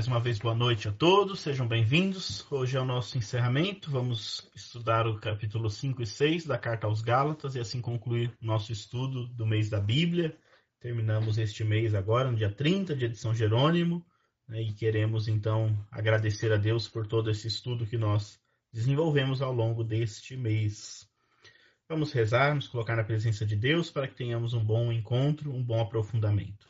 Mais uma vez boa noite a todos, sejam bem-vindos. Hoje é o nosso encerramento, vamos estudar o capítulo 5 e 6 da Carta aos Gálatas e assim concluir nosso estudo do mês da Bíblia. Terminamos este mês agora, no dia 30, dia de São Jerônimo, né, e queremos então agradecer a Deus por todo esse estudo que nós desenvolvemos ao longo deste mês. Vamos rezar, nos colocar na presença de Deus para que tenhamos um bom encontro, um bom aprofundamento.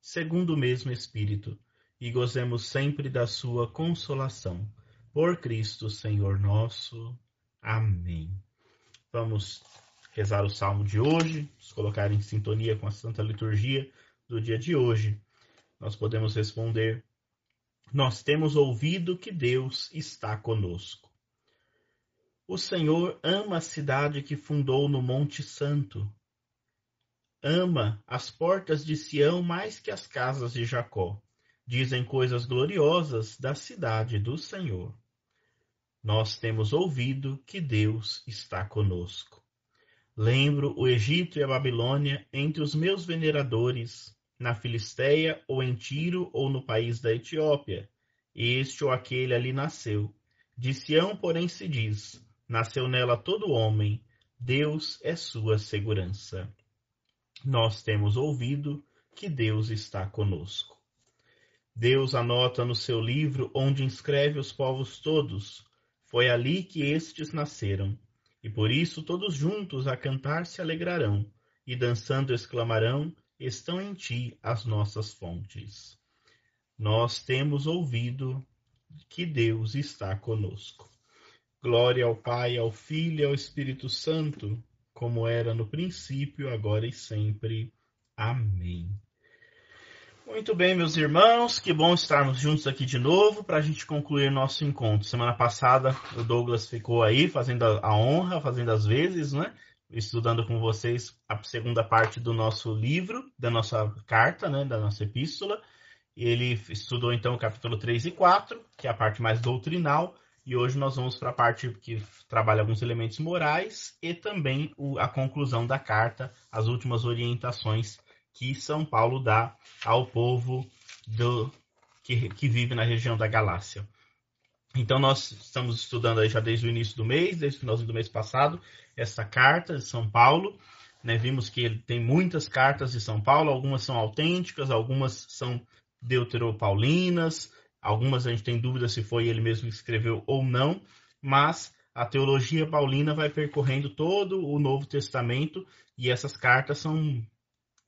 segundo o mesmo Espírito, e gozemos sempre da sua consolação. Por Cristo, Senhor nosso. Amém. Vamos rezar o salmo de hoje, nos colocar em sintonia com a Santa Liturgia do dia de hoje. Nós podemos responder: Nós temos ouvido que Deus está conosco. O Senhor ama a cidade que fundou no Monte Santo ama as portas de Sião mais que as casas de Jacó. Dizem coisas gloriosas da cidade do Senhor. Nós temos ouvido que Deus está conosco. Lembro o Egito e a Babilônia entre os meus veneradores, na Filisteia, ou em Tiro, ou no país da Etiópia. Este ou aquele ali nasceu. De Sião, porém, se diz: nasceu nela todo homem, Deus é sua segurança nós temos ouvido que Deus está conosco. Deus anota no seu livro onde inscreve os povos todos. Foi ali que estes nasceram, e por isso todos juntos a cantar se alegrarão, e dançando exclamarão: Estão em ti as nossas fontes. Nós temos ouvido que Deus está conosco. Glória ao Pai, ao Filho e ao Espírito Santo como era no princípio, agora e sempre. Amém. Muito bem, meus irmãos, que bom estarmos juntos aqui de novo para a gente concluir nosso encontro. Semana passada o Douglas ficou aí fazendo a honra, fazendo as vezes, né? Estudando com vocês a segunda parte do nosso livro, da nossa carta, né? Da nossa epístola. Ele estudou então o capítulo 3 e 4, que é a parte mais doutrinal, e hoje nós vamos para a parte que trabalha alguns elementos morais e também o, a conclusão da carta, as últimas orientações que São Paulo dá ao povo do, que, que vive na região da Galácia. Então nós estamos estudando aí já desde o início do mês, desde o finalzinho do mês passado, essa carta de São Paulo. Né? Vimos que ele tem muitas cartas de São Paulo, algumas são autênticas, algumas são deuteropaulinas, Algumas a gente tem dúvida se foi ele mesmo que escreveu ou não, mas a teologia paulina vai percorrendo todo o Novo Testamento e essas cartas são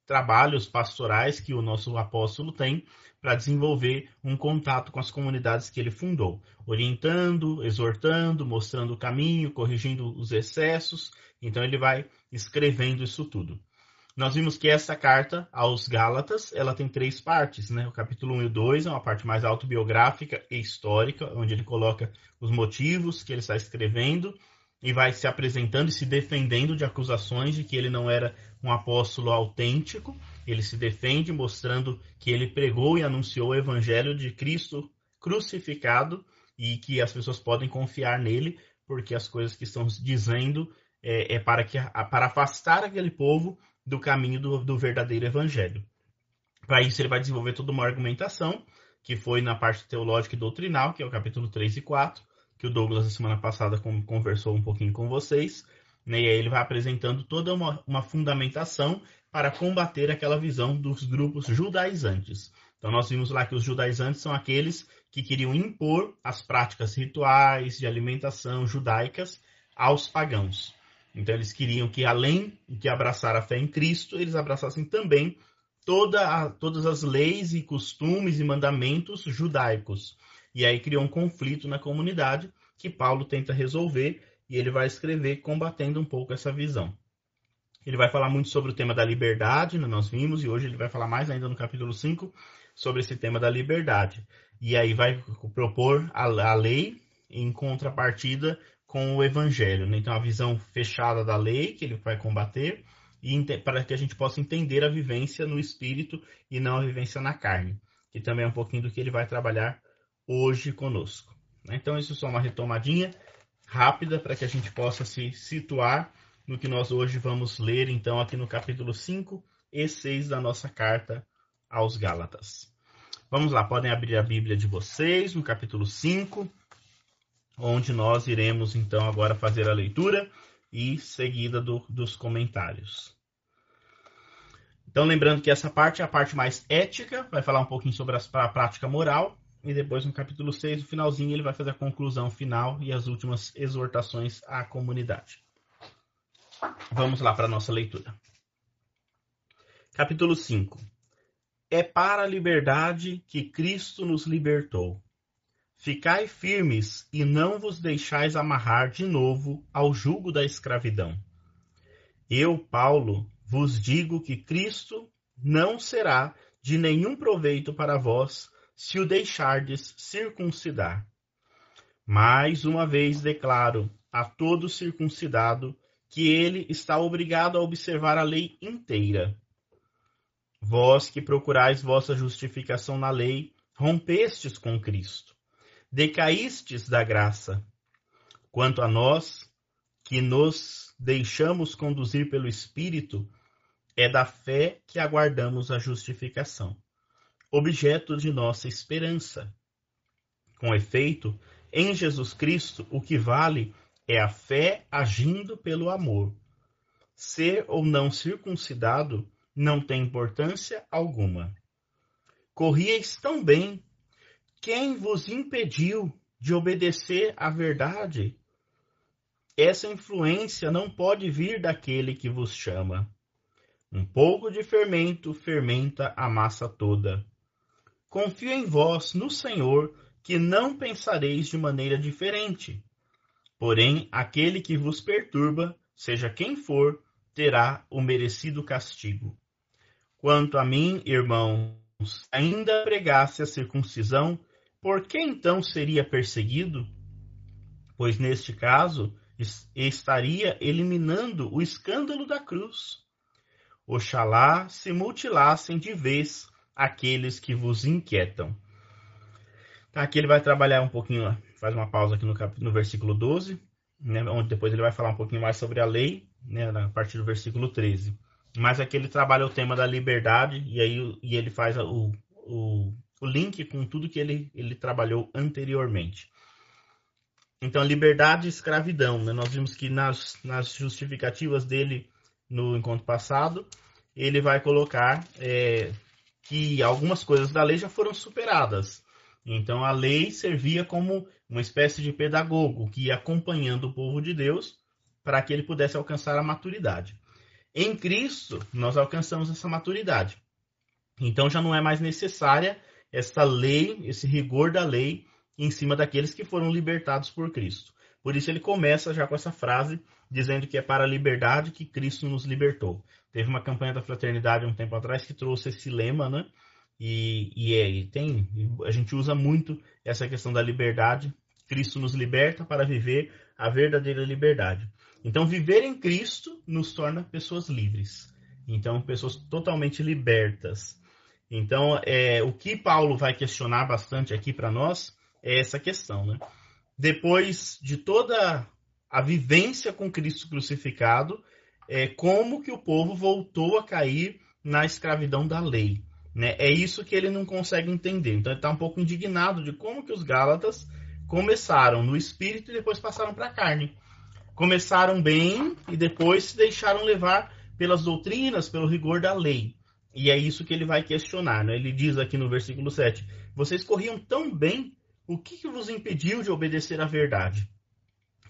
trabalhos pastorais que o nosso apóstolo tem para desenvolver um contato com as comunidades que ele fundou, orientando, exortando, mostrando o caminho, corrigindo os excessos. Então ele vai escrevendo isso tudo. Nós vimos que essa carta aos Gálatas, ela tem três partes, né? O capítulo 1 e 2 é uma parte mais autobiográfica e histórica, onde ele coloca os motivos que ele está escrevendo e vai se apresentando e se defendendo de acusações de que ele não era um apóstolo autêntico. Ele se defende mostrando que ele pregou e anunciou o evangelho de Cristo crucificado e que as pessoas podem confiar nele, porque as coisas que estão dizendo é, é para, que, para afastar aquele povo do caminho do, do verdadeiro evangelho. Para isso, ele vai desenvolver toda uma argumentação, que foi na parte teológica e doutrinal, que é o capítulo 3 e 4, que o Douglas, na semana passada, conversou um pouquinho com vocês. Né? E aí ele vai apresentando toda uma, uma fundamentação para combater aquela visão dos grupos judaizantes. Então, nós vimos lá que os judaizantes são aqueles que queriam impor as práticas rituais de alimentação judaicas aos pagãos. Então eles queriam que, além de abraçar a fé em Cristo, eles abraçassem também toda a, todas as leis e costumes e mandamentos judaicos. E aí criou um conflito na comunidade que Paulo tenta resolver e ele vai escrever combatendo um pouco essa visão. Ele vai falar muito sobre o tema da liberdade, né, nós vimos, e hoje ele vai falar mais ainda no capítulo 5 sobre esse tema da liberdade. E aí vai propor a, a lei em contrapartida com o evangelho. Né? Então, a visão fechada da lei que ele vai combater e para que a gente possa entender a vivência no espírito e não a vivência na carne, que também é um pouquinho do que ele vai trabalhar hoje conosco. Né? Então, isso é só uma retomadinha rápida para que a gente possa se situar no que nós hoje vamos ler, então, aqui no capítulo 5 e 6 da nossa carta aos Gálatas. Vamos lá, podem abrir a Bíblia de vocês no capítulo 5, onde nós iremos então agora fazer a leitura e seguida do, dos comentários. Então, lembrando que essa parte é a parte mais ética, vai falar um pouquinho sobre a prática moral, e depois no capítulo 6, no finalzinho, ele vai fazer a conclusão final e as últimas exortações à comunidade. Vamos lá para a nossa leitura. Capítulo 5. É para a liberdade que Cristo nos libertou. Ficai firmes e não vos deixais amarrar de novo ao jugo da escravidão. Eu, Paulo, vos digo que Cristo não será de nenhum proveito para vós se o deixardes circuncidar. Mais uma vez declaro a todo circuncidado que ele está obrigado a observar a lei inteira. Vós que procurais vossa justificação na lei, rompestes com Cristo decaístes da graça. Quanto a nós, que nos deixamos conduzir pelo Espírito, é da fé que aguardamos a justificação, objeto de nossa esperança. Com efeito, em Jesus Cristo, o que vale é a fé agindo pelo amor. Ser ou não circuncidado não tem importância alguma. Corrieis tão bem quem vos impediu de obedecer à verdade? Essa influência não pode vir daquele que vos chama. Um pouco de fermento fermenta a massa toda. Confio em vós, no Senhor, que não pensareis de maneira diferente. Porém, aquele que vos perturba, seja quem for, terá o merecido castigo. Quanto a mim, irmãos, ainda pregasse a circuncisão, por que então seria perseguido? Pois neste caso estaria eliminando o escândalo da cruz. Oxalá se mutilassem de vez aqueles que vos inquietam. Tá, aqui ele vai trabalhar um pouquinho, faz uma pausa aqui no, no versículo 12, né, onde depois ele vai falar um pouquinho mais sobre a lei, né, a partir do versículo 13. Mas aqui ele trabalha o tema da liberdade, e aí e ele faz o, o o link com tudo que ele, ele trabalhou anteriormente. Então, liberdade e escravidão. Né? Nós vimos que nas, nas justificativas dele no encontro passado, ele vai colocar é, que algumas coisas da lei já foram superadas. Então, a lei servia como uma espécie de pedagogo que ia acompanhando o povo de Deus para que ele pudesse alcançar a maturidade. Em Cristo, nós alcançamos essa maturidade. Então, já não é mais necessária essa lei, esse rigor da lei em cima daqueles que foram libertados por Cristo. Por isso ele começa já com essa frase dizendo que é para a liberdade que Cristo nos libertou. Teve uma campanha da fraternidade um tempo atrás que trouxe esse lema, né? E, e, é, e tem, a gente usa muito essa questão da liberdade. Cristo nos liberta para viver a verdadeira liberdade. Então, viver em Cristo nos torna pessoas livres. Então, pessoas totalmente libertas. Então, é, o que Paulo vai questionar bastante aqui para nós é essa questão. Né? Depois de toda a vivência com Cristo crucificado, é, como que o povo voltou a cair na escravidão da lei. Né? É isso que ele não consegue entender. Então, ele está um pouco indignado de como que os Gálatas começaram no espírito e depois passaram para a carne. Começaram bem e depois se deixaram levar pelas doutrinas, pelo rigor da lei. E é isso que ele vai questionar. Né? Ele diz aqui no versículo 7: Vocês corriam tão bem, o que, que vos impediu de obedecer à verdade?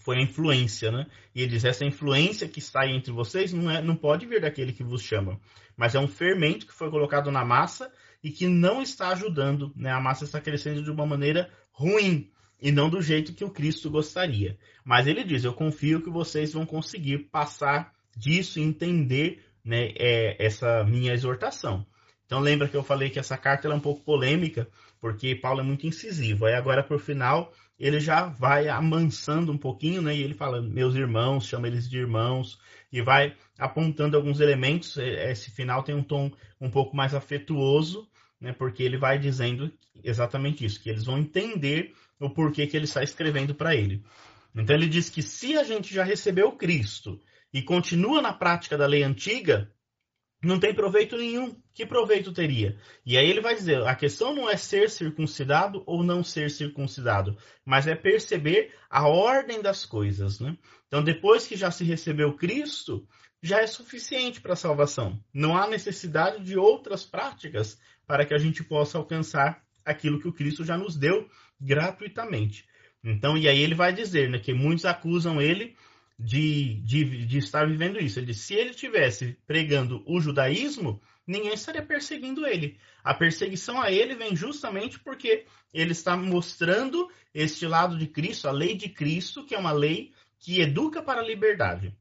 Foi a influência, né? E ele diz: essa influência que está entre vocês não, é, não pode vir daquele que vos chama, mas é um fermento que foi colocado na massa e que não está ajudando. Né? A massa está crescendo de uma maneira ruim e não do jeito que o Cristo gostaria. Mas ele diz: Eu confio que vocês vão conseguir passar disso e entender né, é essa minha exortação. Então lembra que eu falei que essa carta é um pouco polêmica, porque Paulo é muito incisivo. Aí agora por final ele já vai amansando um pouquinho, né? E ele fala, meus irmãos, chama eles de irmãos, e vai apontando alguns elementos. Esse final tem um tom um pouco mais afetuoso, né? Porque ele vai dizendo exatamente isso, que eles vão entender o porquê que ele está escrevendo para ele. Então ele diz que se a gente já recebeu Cristo e continua na prática da lei antiga, não tem proveito nenhum. Que proveito teria? E aí ele vai dizer: a questão não é ser circuncidado ou não ser circuncidado, mas é perceber a ordem das coisas. Né? Então, depois que já se recebeu Cristo, já é suficiente para a salvação. Não há necessidade de outras práticas para que a gente possa alcançar aquilo que o Cristo já nos deu gratuitamente. Então, e aí ele vai dizer né, que muitos acusam ele de, de, de estar vivendo isso. Ele disse, se ele estivesse pregando o judaísmo, ninguém estaria perseguindo ele. A perseguição a ele vem justamente porque ele está mostrando este lado de Cristo, a lei de Cristo, que é uma lei que educa para a liberdade,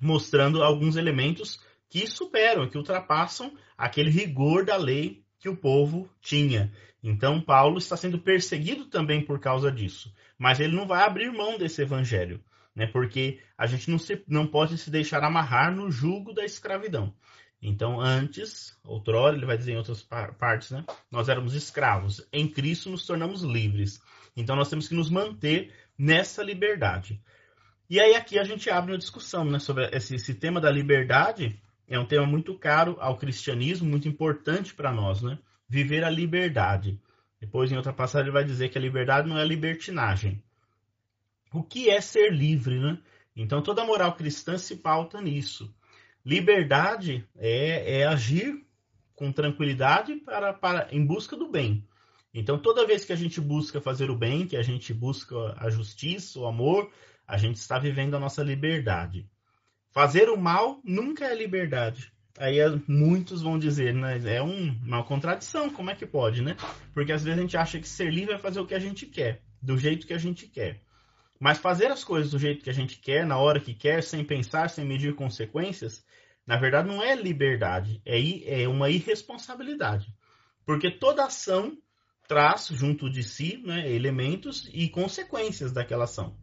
mostrando alguns elementos que superam, que ultrapassam aquele rigor da lei que o povo tinha. Então, Paulo está sendo perseguido também por causa disso, mas ele não vai abrir mão desse evangelho né? Porque a gente não, se, não pode se deixar amarrar no jugo da escravidão. Então, antes, outrora, ele vai dizer em outras partes, né? Nós éramos escravos. Em Cristo nos tornamos livres. Então, nós temos que nos manter nessa liberdade. E aí, aqui a gente abre uma discussão né, sobre esse, esse tema da liberdade. É um tema muito caro ao cristianismo, muito importante para nós, né? Viver a liberdade. Depois, em outra passagem, ele vai dizer que a liberdade não é libertinagem o que é ser livre, né? Então toda a moral cristã se pauta nisso. Liberdade é, é agir com tranquilidade para, para em busca do bem. Então toda vez que a gente busca fazer o bem, que a gente busca a justiça, o amor, a gente está vivendo a nossa liberdade. Fazer o mal nunca é liberdade. Aí muitos vão dizer, né, é um, uma contradição, como é que pode, né? Porque às vezes a gente acha que ser livre é fazer o que a gente quer, do jeito que a gente quer. Mas fazer as coisas do jeito que a gente quer, na hora que quer, sem pensar, sem medir consequências, na verdade não é liberdade, é, é uma irresponsabilidade. Porque toda ação traz junto de si né, elementos e consequências daquela ação.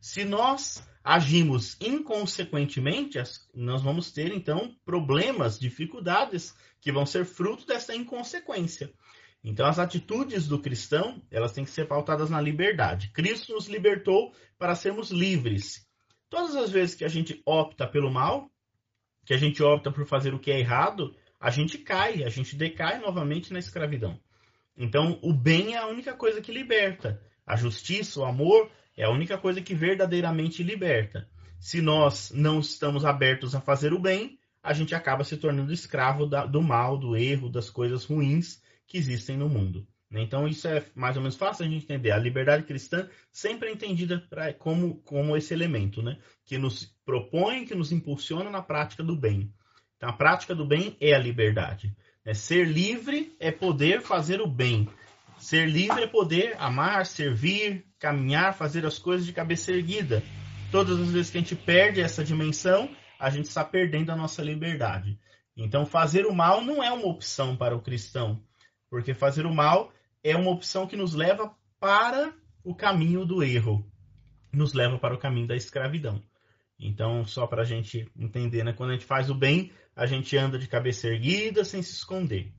Se nós agimos inconsequentemente, nós vamos ter então problemas, dificuldades que vão ser fruto dessa inconsequência. Então, as atitudes do cristão, elas têm que ser pautadas na liberdade. Cristo nos libertou para sermos livres. Todas as vezes que a gente opta pelo mal, que a gente opta por fazer o que é errado, a gente cai, a gente decai novamente na escravidão. Então, o bem é a única coisa que liberta. A justiça, o amor, é a única coisa que verdadeiramente liberta. Se nós não estamos abertos a fazer o bem, a gente acaba se tornando escravo do mal, do erro, das coisas ruins que existem no mundo. Né? Então, isso é mais ou menos fácil a gente entender. A liberdade cristã sempre é entendida pra, como, como esse elemento, né? que nos propõe, que nos impulsiona na prática do bem. Então, a prática do bem é a liberdade. Né? Ser livre é poder fazer o bem. Ser livre é poder amar, servir, caminhar, fazer as coisas de cabeça erguida. Todas as vezes que a gente perde essa dimensão, a gente está perdendo a nossa liberdade. Então, fazer o mal não é uma opção para o cristão. Porque fazer o mal é uma opção que nos leva para o caminho do erro, nos leva para o caminho da escravidão. Então, só para a gente entender, né? quando a gente faz o bem, a gente anda de cabeça erguida, sem se esconder.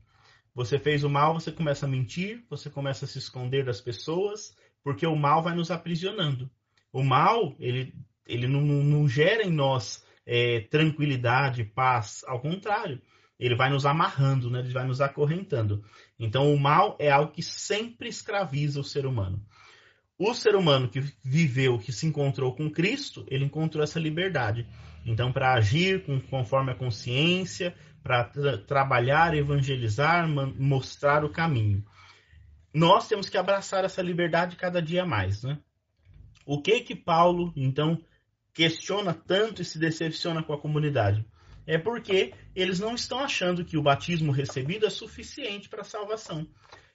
Você fez o mal, você começa a mentir, você começa a se esconder das pessoas, porque o mal vai nos aprisionando. O mal, ele, ele não, não gera em nós é, tranquilidade, paz, ao contrário ele vai nos amarrando, né? ele vai nos acorrentando. Então, o mal é algo que sempre escraviza o ser humano. O ser humano que viveu, que se encontrou com Cristo, ele encontrou essa liberdade. Então, para agir conforme a consciência, para tra trabalhar, evangelizar, mostrar o caminho. Nós temos que abraçar essa liberdade cada dia mais. Né? O que que Paulo, então, questiona tanto e se decepciona com a comunidade? É porque eles não estão achando que o batismo recebido é suficiente para a salvação.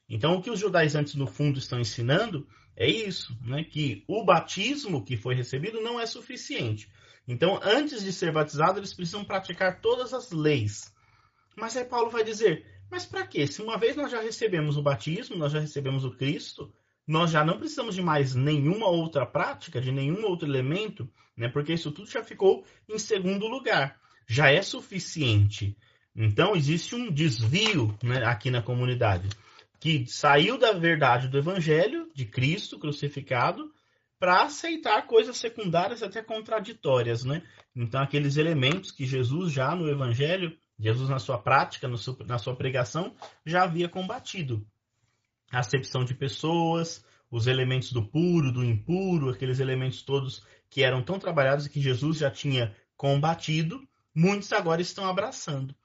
Então, o que os judaizantes, no fundo, estão ensinando é isso, né? que o batismo que foi recebido não é suficiente. Então, antes de ser batizado, eles precisam praticar todas as leis. Mas aí Paulo vai dizer: Mas para quê? Se uma vez nós já recebemos o batismo, nós já recebemos o Cristo, nós já não precisamos de mais nenhuma outra prática, de nenhum outro elemento, né? Porque isso tudo já ficou em segundo lugar. Já é suficiente. Então existe um desvio né, aqui na comunidade que saiu da verdade do Evangelho de Cristo crucificado para aceitar coisas secundárias até contraditórias, né? Então aqueles elementos que Jesus já no Evangelho, Jesus na sua prática, na sua pregação, já havia combatido acepção de pessoas, os elementos do puro, do impuro, aqueles elementos todos que eram tão trabalhados e que Jesus já tinha combatido, muitos agora estão abraçando.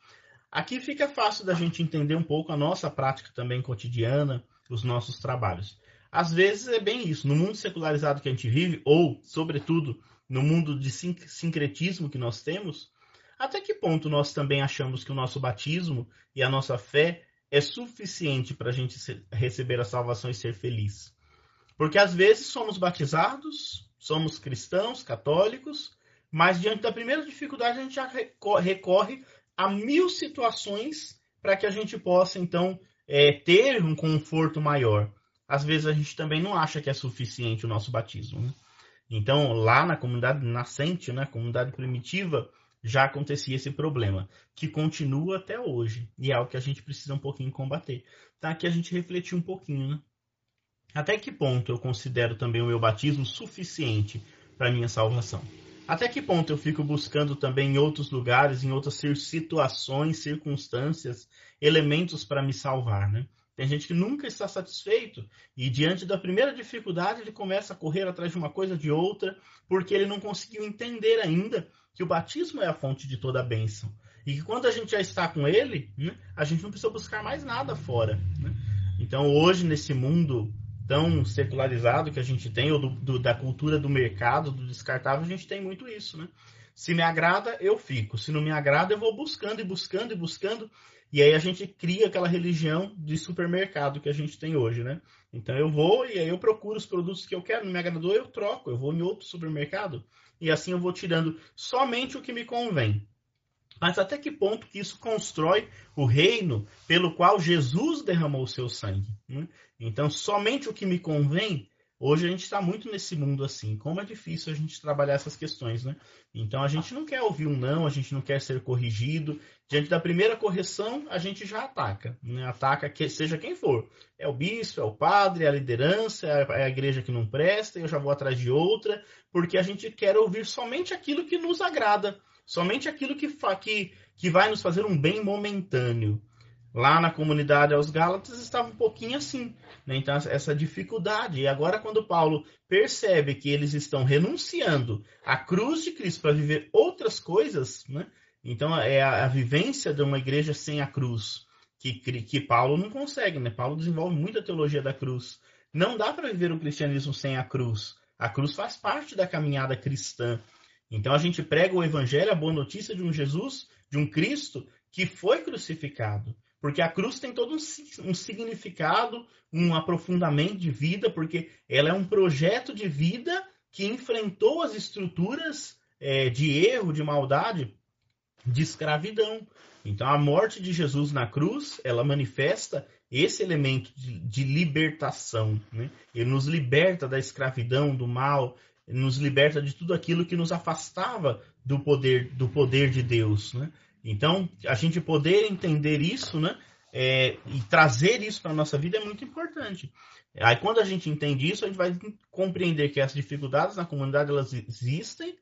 Aqui fica fácil da gente entender um pouco a nossa prática também cotidiana, os nossos trabalhos. Às vezes é bem isso, no mundo secularizado que a gente vive, ou, sobretudo, no mundo de sincretismo que nós temos, até que ponto nós também achamos que o nosso batismo e a nossa fé é suficiente para a gente receber a salvação e ser feliz. Porque às vezes somos batizados, somos cristãos, católicos, mas diante da primeira dificuldade a gente já recorre a mil situações para que a gente possa então é, ter um conforto maior. Às vezes a gente também não acha que é suficiente o nosso batismo. Né? Então lá na comunidade nascente, na né, comunidade primitiva, já acontecia esse problema, que continua até hoje, e é algo que a gente precisa um pouquinho combater. Tá aqui a gente refletir um pouquinho, né? Até que ponto eu considero também o meu batismo suficiente para minha salvação? Até que ponto eu fico buscando também em outros lugares, em outras situações, circunstâncias, elementos para me salvar, né? Tem gente que nunca está satisfeito e diante da primeira dificuldade ele começa a correr atrás de uma coisa de outra, porque ele não conseguiu entender ainda que o batismo é a fonte de toda a bênção. E que quando a gente já está com ele, né, a gente não precisa buscar mais nada fora. Né? Então hoje, nesse mundo tão secularizado que a gente tem, ou do, do, da cultura do mercado, do descartável, a gente tem muito isso. Né? Se me agrada, eu fico. Se não me agrada, eu vou buscando e buscando e buscando. E aí a gente cria aquela religião de supermercado que a gente tem hoje, né? Então eu vou e aí eu procuro os produtos que eu quero, não me agradou, eu troco, eu vou em outro supermercado e assim eu vou tirando somente o que me convém. Mas até que ponto que isso constrói o reino pelo qual Jesus derramou o seu sangue? Né? Então, somente o que me convém Hoje a gente está muito nesse mundo assim. Como é difícil a gente trabalhar essas questões, né? Então a gente não quer ouvir um não, a gente não quer ser corrigido. Diante da primeira correção, a gente já ataca. Né? Ataca que seja quem for. É o bispo, é o padre, é a liderança, é a igreja que não presta, eu já vou atrás de outra, porque a gente quer ouvir somente aquilo que nos agrada, somente aquilo que, que, que vai nos fazer um bem momentâneo lá na comunidade aos Gálatas estava um pouquinho assim. Né? Então, essa dificuldade. E agora, quando Paulo percebe que eles estão renunciando à cruz de Cristo para viver outras coisas, né? então é a, a, vivência de uma igreja sem a cruz, que, que Paulo não consegue. Né? Paulo desenvolve muita teologia da cruz. Não dá para viver o cristianismo sem a cruz. A cruz faz parte da caminhada cristã. Então a gente prega o evangelho, a boa notícia de um Jesus, de um Cristo que foi crucificado. Porque a cruz tem todo um, um significado, um aprofundamento de vida, porque ela é um projeto de vida que enfrentou as estruturas é, de erro, de maldade, de escravidão. Então, a morte de Jesus na cruz, ela manifesta esse elemento de, de libertação. Né? Ele nos liberta da escravidão, do mal, nos liberta de tudo aquilo que nos afastava do poder, do poder de Deus. Né? Então, a gente poder entender isso, né? É, e trazer isso para a nossa vida é muito importante. Aí, quando a gente entende isso, a gente vai compreender que as dificuldades na comunidade elas existem,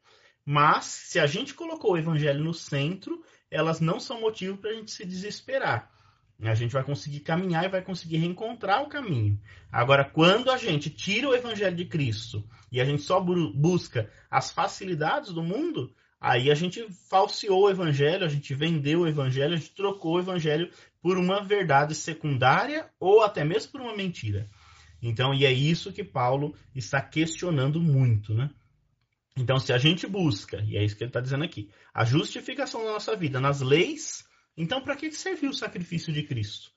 mas se a gente colocou o evangelho no centro, elas não são motivo para a gente se desesperar. A gente vai conseguir caminhar e vai conseguir reencontrar o caminho. Agora, quando a gente tira o evangelho de Cristo e a gente só busca as facilidades do mundo, Aí a gente falseou o evangelho, a gente vendeu o evangelho, a gente trocou o evangelho por uma verdade secundária ou até mesmo por uma mentira. Então, e é isso que Paulo está questionando muito, né? Então, se a gente busca, e é isso que ele está dizendo aqui, a justificação da nossa vida nas leis, então para que serviu o sacrifício de Cristo?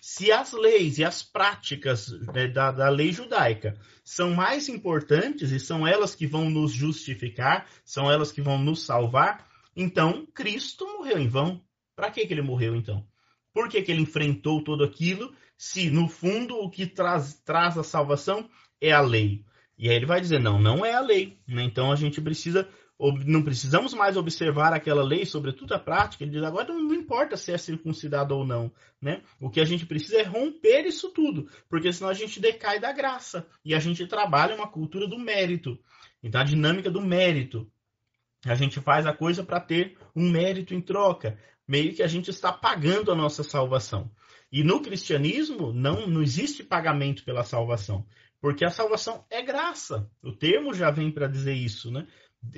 se as leis e as práticas né, da, da, lei judaica são mais importantes e são elas que vão nos justificar, são elas que vão nos salvar, então Cristo morreu em vão. Para que, que ele morreu então? Por que, que ele enfrentou tudo aquilo? Se, no fundo, o que traz, traz a salvação é a lei. E aí ele vai dizer, não, não é a lei. Né? Então a gente precisa, não precisamos mais observar aquela lei, sobretudo a prática. Ele diz, agora não, importa se é circuncidado ou não. Né? O que a gente precisa é romper isso tudo, porque senão a gente decai da graça. E a gente trabalha uma cultura do mérito. Então a dinâmica do mérito. A gente faz a coisa para ter um mérito em troca. Meio que a gente está pagando a nossa salvação. E no cristianismo não, não existe pagamento pela salvação, porque a salvação é graça. O termo já vem para dizer isso, né?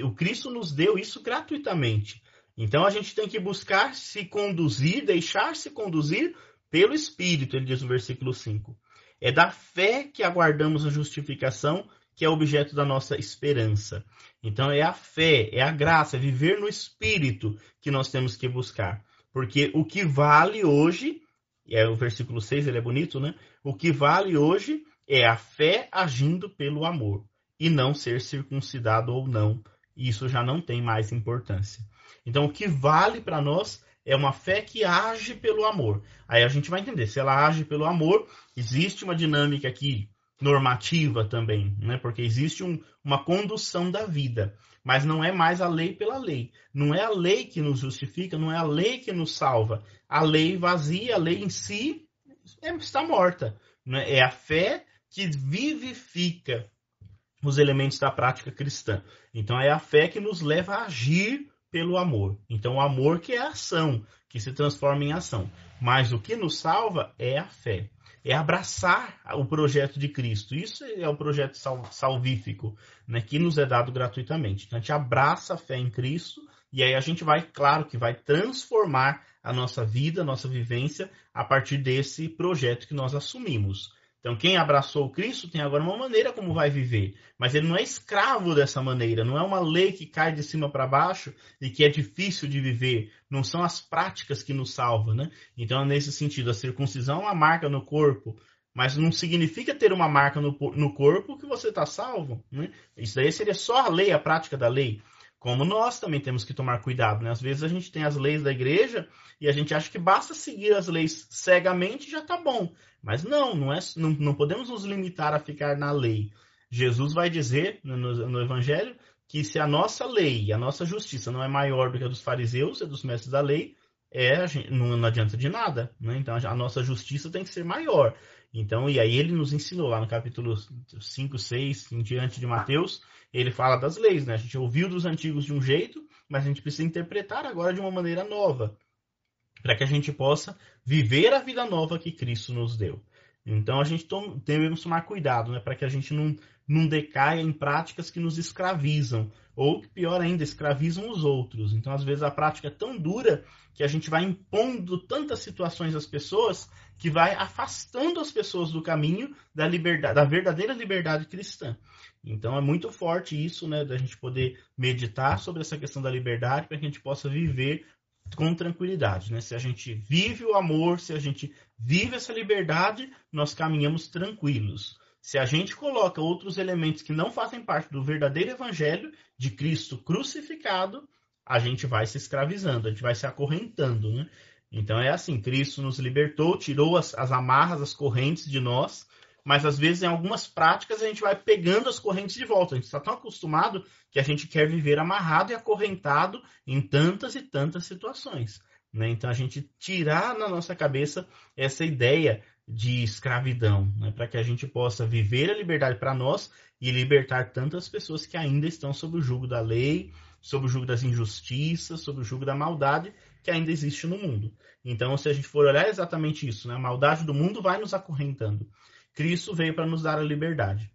O Cristo nos deu isso gratuitamente. Então a gente tem que buscar se conduzir, deixar-se conduzir pelo Espírito, ele diz no versículo 5. É da fé que aguardamos a justificação, que é objeto da nossa esperança. Então é a fé, é a graça, é viver no Espírito que nós temos que buscar. Porque o que vale hoje é o versículo 6, ele é bonito, né? O que vale hoje é a fé agindo pelo amor e não ser circuncidado ou não. Isso já não tem mais importância. Então, o que vale para nós é uma fé que age pelo amor. Aí a gente vai entender, se ela age pelo amor, existe uma dinâmica aqui normativa também, né? Porque existe um, uma condução da vida mas não é mais a lei pela lei. Não é a lei que nos justifica, não é a lei que nos salva. A lei vazia, a lei em si é, está morta. É? é a fé que vivifica os elementos da prática cristã. Então é a fé que nos leva a agir pelo amor. Então o amor que é a ação, que se transforma em ação. Mas o que nos salva é a fé é abraçar o projeto de Cristo. Isso é o projeto salvífico, né, que nos é dado gratuitamente. Então a gente abraça a fé em Cristo e aí a gente vai, claro, que vai transformar a nossa vida, a nossa vivência a partir desse projeto que nós assumimos. Então, quem abraçou Cristo tem agora uma maneira como vai viver, mas ele não é escravo dessa maneira, não é uma lei que cai de cima para baixo e que é difícil de viver, não são as práticas que nos salvam, né? Então, nesse sentido, a circuncisão é uma marca no corpo, mas não significa ter uma marca no, no corpo que você está salvo, né? Isso daí seria só a lei, a prática da lei. Como nós também temos que tomar cuidado, né? Às vezes a gente tem as leis da igreja e a gente acha que basta seguir as leis cegamente já está bom. Mas não, não, é, não, não podemos nos limitar a ficar na lei. Jesus vai dizer no, no Evangelho que se a nossa lei, a nossa justiça não é maior do que a dos fariseus e dos mestres da lei, é, não, não adianta de nada. Né? Então a nossa justiça tem que ser maior. Então, e aí ele nos ensinou lá no capítulo 5, 6, em diante de Mateus, ele fala das leis, né? A gente ouviu dos antigos de um jeito, mas a gente precisa interpretar agora de uma maneira nova, para que a gente possa viver a vida nova que Cristo nos deu. Então a gente devemos tomar cuidado, né, para que a gente não, não decaia em práticas que nos escravizam, ou pior ainda, escravizam os outros. Então, às vezes, a prática é tão dura que a gente vai impondo tantas situações às pessoas que vai afastando as pessoas do caminho da liberdade, da verdadeira liberdade cristã. Então é muito forte isso, né, da gente poder meditar sobre essa questão da liberdade para que a gente possa viver com tranquilidade, né? Se a gente vive o amor, se a gente vive essa liberdade, nós caminhamos tranquilos. Se a gente coloca outros elementos que não fazem parte do verdadeiro evangelho de Cristo crucificado, a gente vai se escravizando, a gente vai se acorrentando, né? Então é assim, Cristo nos libertou, tirou as, as amarras, as correntes de nós, mas às vezes em algumas práticas a gente vai pegando as correntes de volta. A gente está tão acostumado que a gente quer viver amarrado e acorrentado em tantas e tantas situações. Né? Então a gente tirar na nossa cabeça essa ideia de escravidão, né? para que a gente possa viver a liberdade para nós e libertar tantas pessoas que ainda estão sob o jugo da lei, sob o jugo das injustiças, sob o jugo da maldade que ainda existe no mundo. Então, se a gente for olhar exatamente isso, né? a maldade do mundo vai nos acorrentando. Cristo veio para nos dar a liberdade.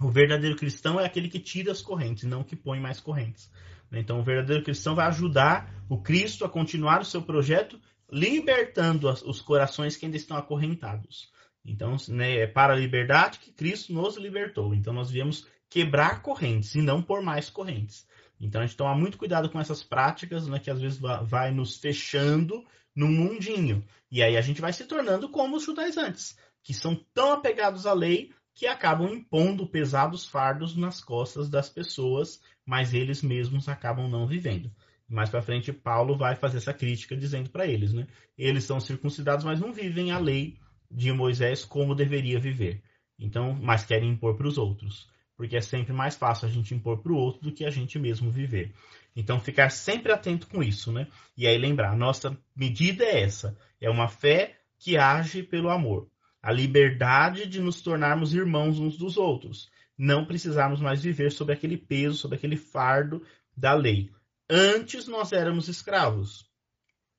O verdadeiro cristão é aquele que tira as correntes, não que põe mais correntes. Então, o verdadeiro cristão vai ajudar o Cristo a continuar o seu projeto, libertando os corações que ainda estão acorrentados. Então, né, é para a liberdade que Cristo nos libertou. Então, nós viemos quebrar correntes e não por mais correntes. Então, a gente toma muito cuidado com essas práticas, né, que às vezes vai nos fechando no mundinho. E aí a gente vai se tornando como os judaizantes que são tão apegados à lei que acabam impondo pesados fardos nas costas das pessoas, mas eles mesmos acabam não vivendo. Mais para frente, Paulo vai fazer essa crítica dizendo para eles, né? Eles são circuncidados, mas não vivem a lei de Moisés como deveria viver. Então, mas querem impor para os outros, porque é sempre mais fácil a gente impor para o outro do que a gente mesmo viver. Então, ficar sempre atento com isso, né? E aí lembrar, nossa medida é essa, é uma fé que age pelo amor, a liberdade de nos tornarmos irmãos uns dos outros, não precisarmos mais viver sob aquele peso, sob aquele fardo da lei. Antes nós éramos escravos.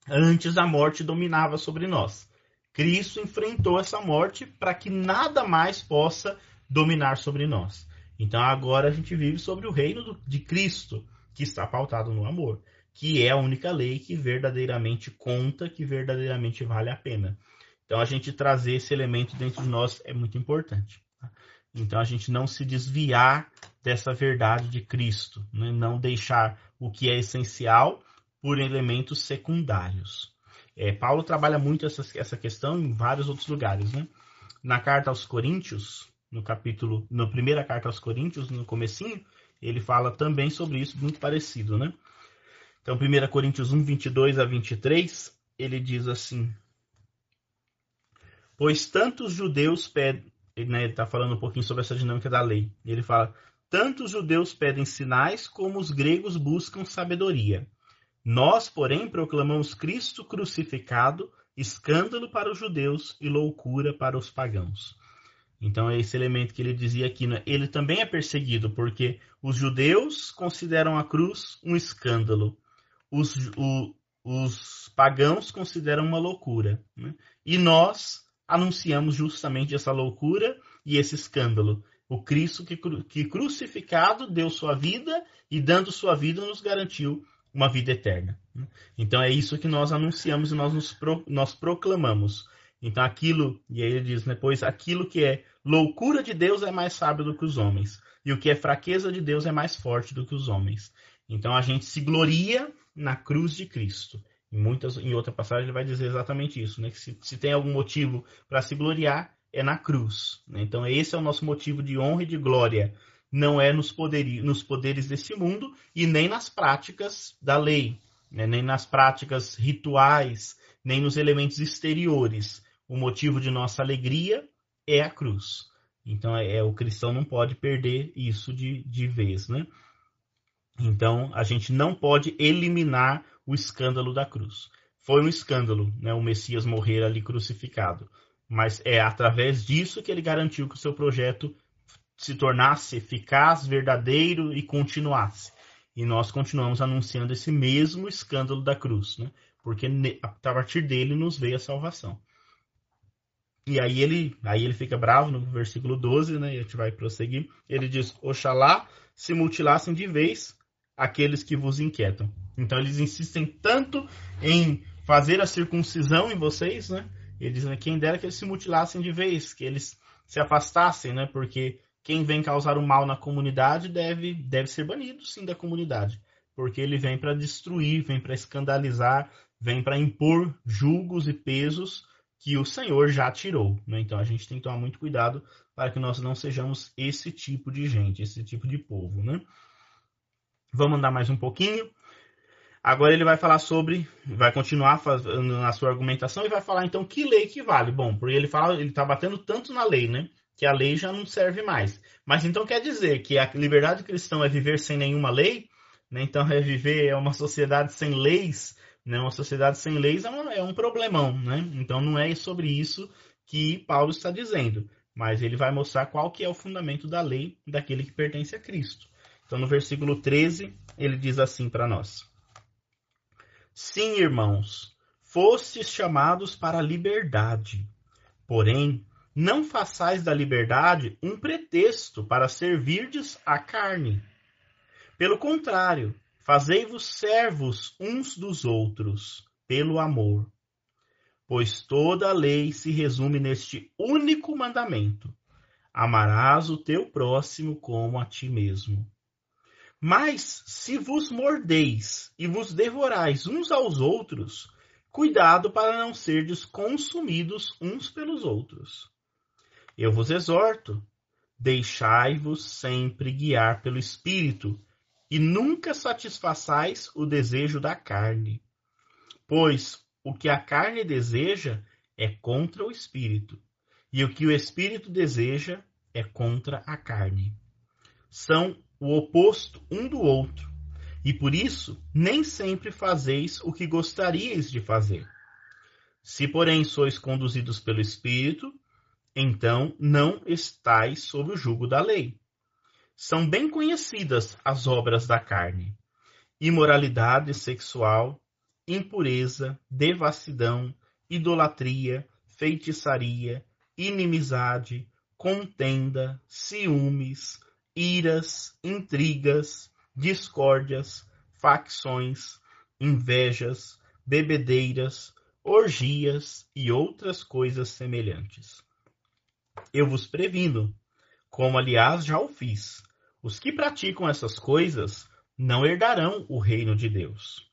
Antes a morte dominava sobre nós. Cristo enfrentou essa morte para que nada mais possa dominar sobre nós. Então agora a gente vive sobre o reino de Cristo, que está pautado no amor, que é a única lei que verdadeiramente conta, que verdadeiramente vale a pena. Então a gente trazer esse elemento dentro de nós é muito importante. Tá? Então a gente não se desviar dessa verdade de Cristo, né? não deixar o que é essencial por elementos secundários. É, Paulo trabalha muito essa, essa questão em vários outros lugares. Né? Na carta aos Coríntios, no capítulo, na primeira carta aos Coríntios, no comecinho, ele fala também sobre isso, muito parecido. Né? Então, 1 Coríntios 1, 22 a 23, ele diz assim: Pois tantos judeus pedem, né, ele está falando um pouquinho sobre essa dinâmica da lei. Ele fala: tanto os judeus pedem sinais como os gregos buscam sabedoria. Nós, porém, proclamamos Cristo crucificado, escândalo para os judeus e loucura para os pagãos. Então é esse elemento que ele dizia aqui. Né? Ele também é perseguido porque os judeus consideram a cruz um escândalo. Os, o, os pagãos consideram uma loucura. Né? E nós anunciamos justamente essa loucura e esse escândalo. O Cristo que, que crucificado deu sua vida e dando sua vida nos garantiu uma vida eterna. Então é isso que nós anunciamos e nós, nos pro, nós proclamamos. Então aquilo, e aí ele diz, né, pois aquilo que é loucura de Deus é mais sábio do que os homens, e o que é fraqueza de Deus é mais forte do que os homens. Então a gente se gloria na cruz de Cristo. Em, muitas, em outra passagem ele vai dizer exatamente isso, né? Que se, se tem algum motivo para se gloriar, é na cruz. Né? Então esse é o nosso motivo de honra e de glória. Não é nos, poderi, nos poderes desse mundo e nem nas práticas da lei, né? nem nas práticas rituais, nem nos elementos exteriores. O motivo de nossa alegria é a cruz. Então é, é o cristão não pode perder isso de, de vez, né? Então a gente não pode eliminar o escândalo da cruz. Foi um escândalo, né, o Messias morrer ali crucificado, mas é através disso que ele garantiu que o seu projeto se tornasse eficaz, verdadeiro e continuasse. E nós continuamos anunciando esse mesmo escândalo da cruz, né? porque a partir dele nos veio a salvação. E aí ele, aí ele fica bravo no versículo 12, né? E a gente vai prosseguir. Ele diz: Oxalá se mutilassem de vez aqueles que vos inquietam. Então eles insistem tanto em fazer a circuncisão em vocês, né? Eles, né, quem dera que eles se mutilassem de vez, que eles se afastassem, né? Porque quem vem causar o mal na comunidade deve, deve ser banido, sim, da comunidade. Porque ele vem para destruir, vem para escandalizar, vem para impor julgos e pesos que o Senhor já tirou. Né? Então a gente tem que tomar muito cuidado para que nós não sejamos esse tipo de gente, esse tipo de povo. Né? Vamos andar mais um pouquinho. Agora ele vai falar sobre, vai continuar fazendo na sua argumentação e vai falar então que lei que vale. Bom, porque ele fala, ele está batendo tanto na lei, né? Que a lei já não serve mais. Mas então quer dizer que a liberdade cristã é viver sem nenhuma lei? Né? Então é viver é uma sociedade sem leis, né? Uma sociedade sem leis é, uma, é um problemão, né? Então não é sobre isso que Paulo está dizendo, mas ele vai mostrar qual que é o fundamento da lei daquele que pertence a Cristo. Então, no versículo 13, ele diz assim para nós: Sim, irmãos, fostes chamados para a liberdade. Porém, não façais da liberdade um pretexto para servirdes à carne. Pelo contrário, fazei-vos servos uns dos outros, pelo amor. Pois toda a lei se resume neste único mandamento: amarás o teu próximo como a ti mesmo. Mas se vos mordeis e vos devorais uns aos outros, cuidado para não serdes consumidos uns pelos outros. Eu vos exorto, deixai-vos sempre guiar pelo Espírito, e nunca satisfaçais o desejo da carne. Pois o que a carne deseja é contra o espírito, e o que o espírito deseja é contra a carne. São o oposto um do outro, e por isso nem sempre fazeis o que gostaríeis de fazer. Se, porém, sois conduzidos pelo espírito, então não estais sob o jugo da lei. São bem conhecidas as obras da carne: imoralidade sexual, impureza, devassidão, idolatria, feitiçaria, inimizade, contenda, ciúmes, iras, intrigas, discórdias, facções, invejas, bebedeiras, orgias e outras coisas semelhantes. Eu vos previno, como aliás já o fiz. Os que praticam essas coisas não herdarão o reino de Deus.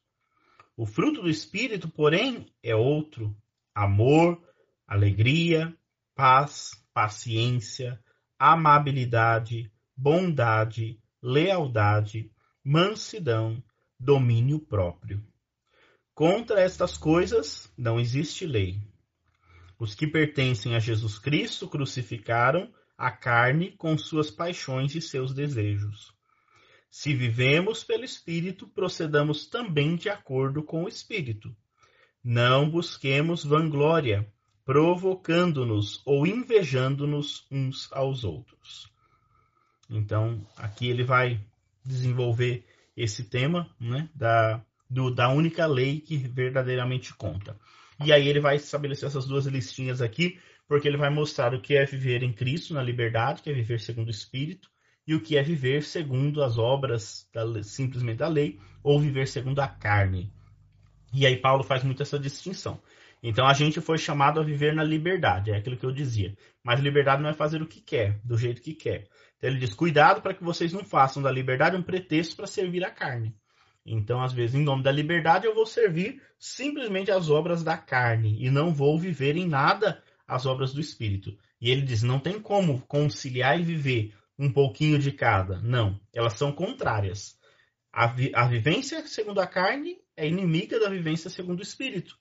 O fruto do Espírito, porém, é outro: amor, alegria, paz, paciência, amabilidade, bondade, lealdade, mansidão, domínio próprio. Contra estas coisas não existe lei. Os que pertencem a Jesus Cristo crucificaram a carne com suas paixões e seus desejos. Se vivemos pelo Espírito, procedamos também de acordo com o Espírito. Não busquemos vanglória, provocando-nos ou invejando-nos uns aos outros. Então, aqui ele vai desenvolver esse tema né, da, do, da única lei que verdadeiramente conta. E aí ele vai estabelecer essas duas listinhas aqui porque ele vai mostrar o que é viver em Cristo na liberdade, que é viver segundo o Espírito, e o que é viver segundo as obras da, simplesmente da lei, ou viver segundo a carne. E aí Paulo faz muito essa distinção. Então a gente foi chamado a viver na liberdade, é aquilo que eu dizia. Mas liberdade não é fazer o que quer, do jeito que quer. Então ele diz: cuidado para que vocês não façam da liberdade um pretexto para servir a carne. Então, às vezes, em nome da liberdade, eu vou servir simplesmente as obras da carne e não vou viver em nada as obras do Espírito. E ele diz: não tem como conciliar e viver um pouquinho de cada. Não, elas são contrárias. A, vi a vivência segundo a carne é inimiga da vivência segundo o Espírito.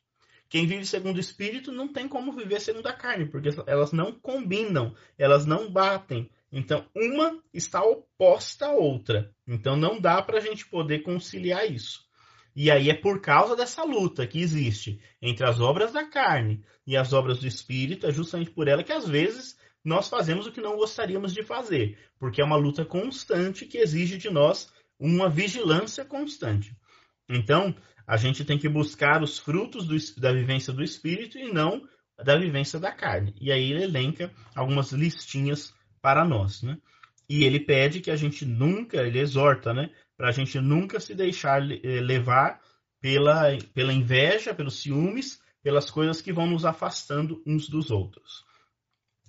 Quem vive segundo o Espírito não tem como viver segundo a carne, porque elas não combinam, elas não batem. Então, uma está oposta à outra. Então, não dá para a gente poder conciliar isso. E aí é por causa dessa luta que existe entre as obras da carne e as obras do espírito, é justamente por ela que às vezes nós fazemos o que não gostaríamos de fazer, porque é uma luta constante que exige de nós uma vigilância constante. Então, a gente tem que buscar os frutos do, da vivência do espírito e não da vivência da carne. E aí ele elenca algumas listinhas para nós, né? E ele pede que a gente nunca, ele exorta, né? para a gente nunca se deixar eh, levar pela, pela inveja, pelos ciúmes, pelas coisas que vão nos afastando uns dos outros.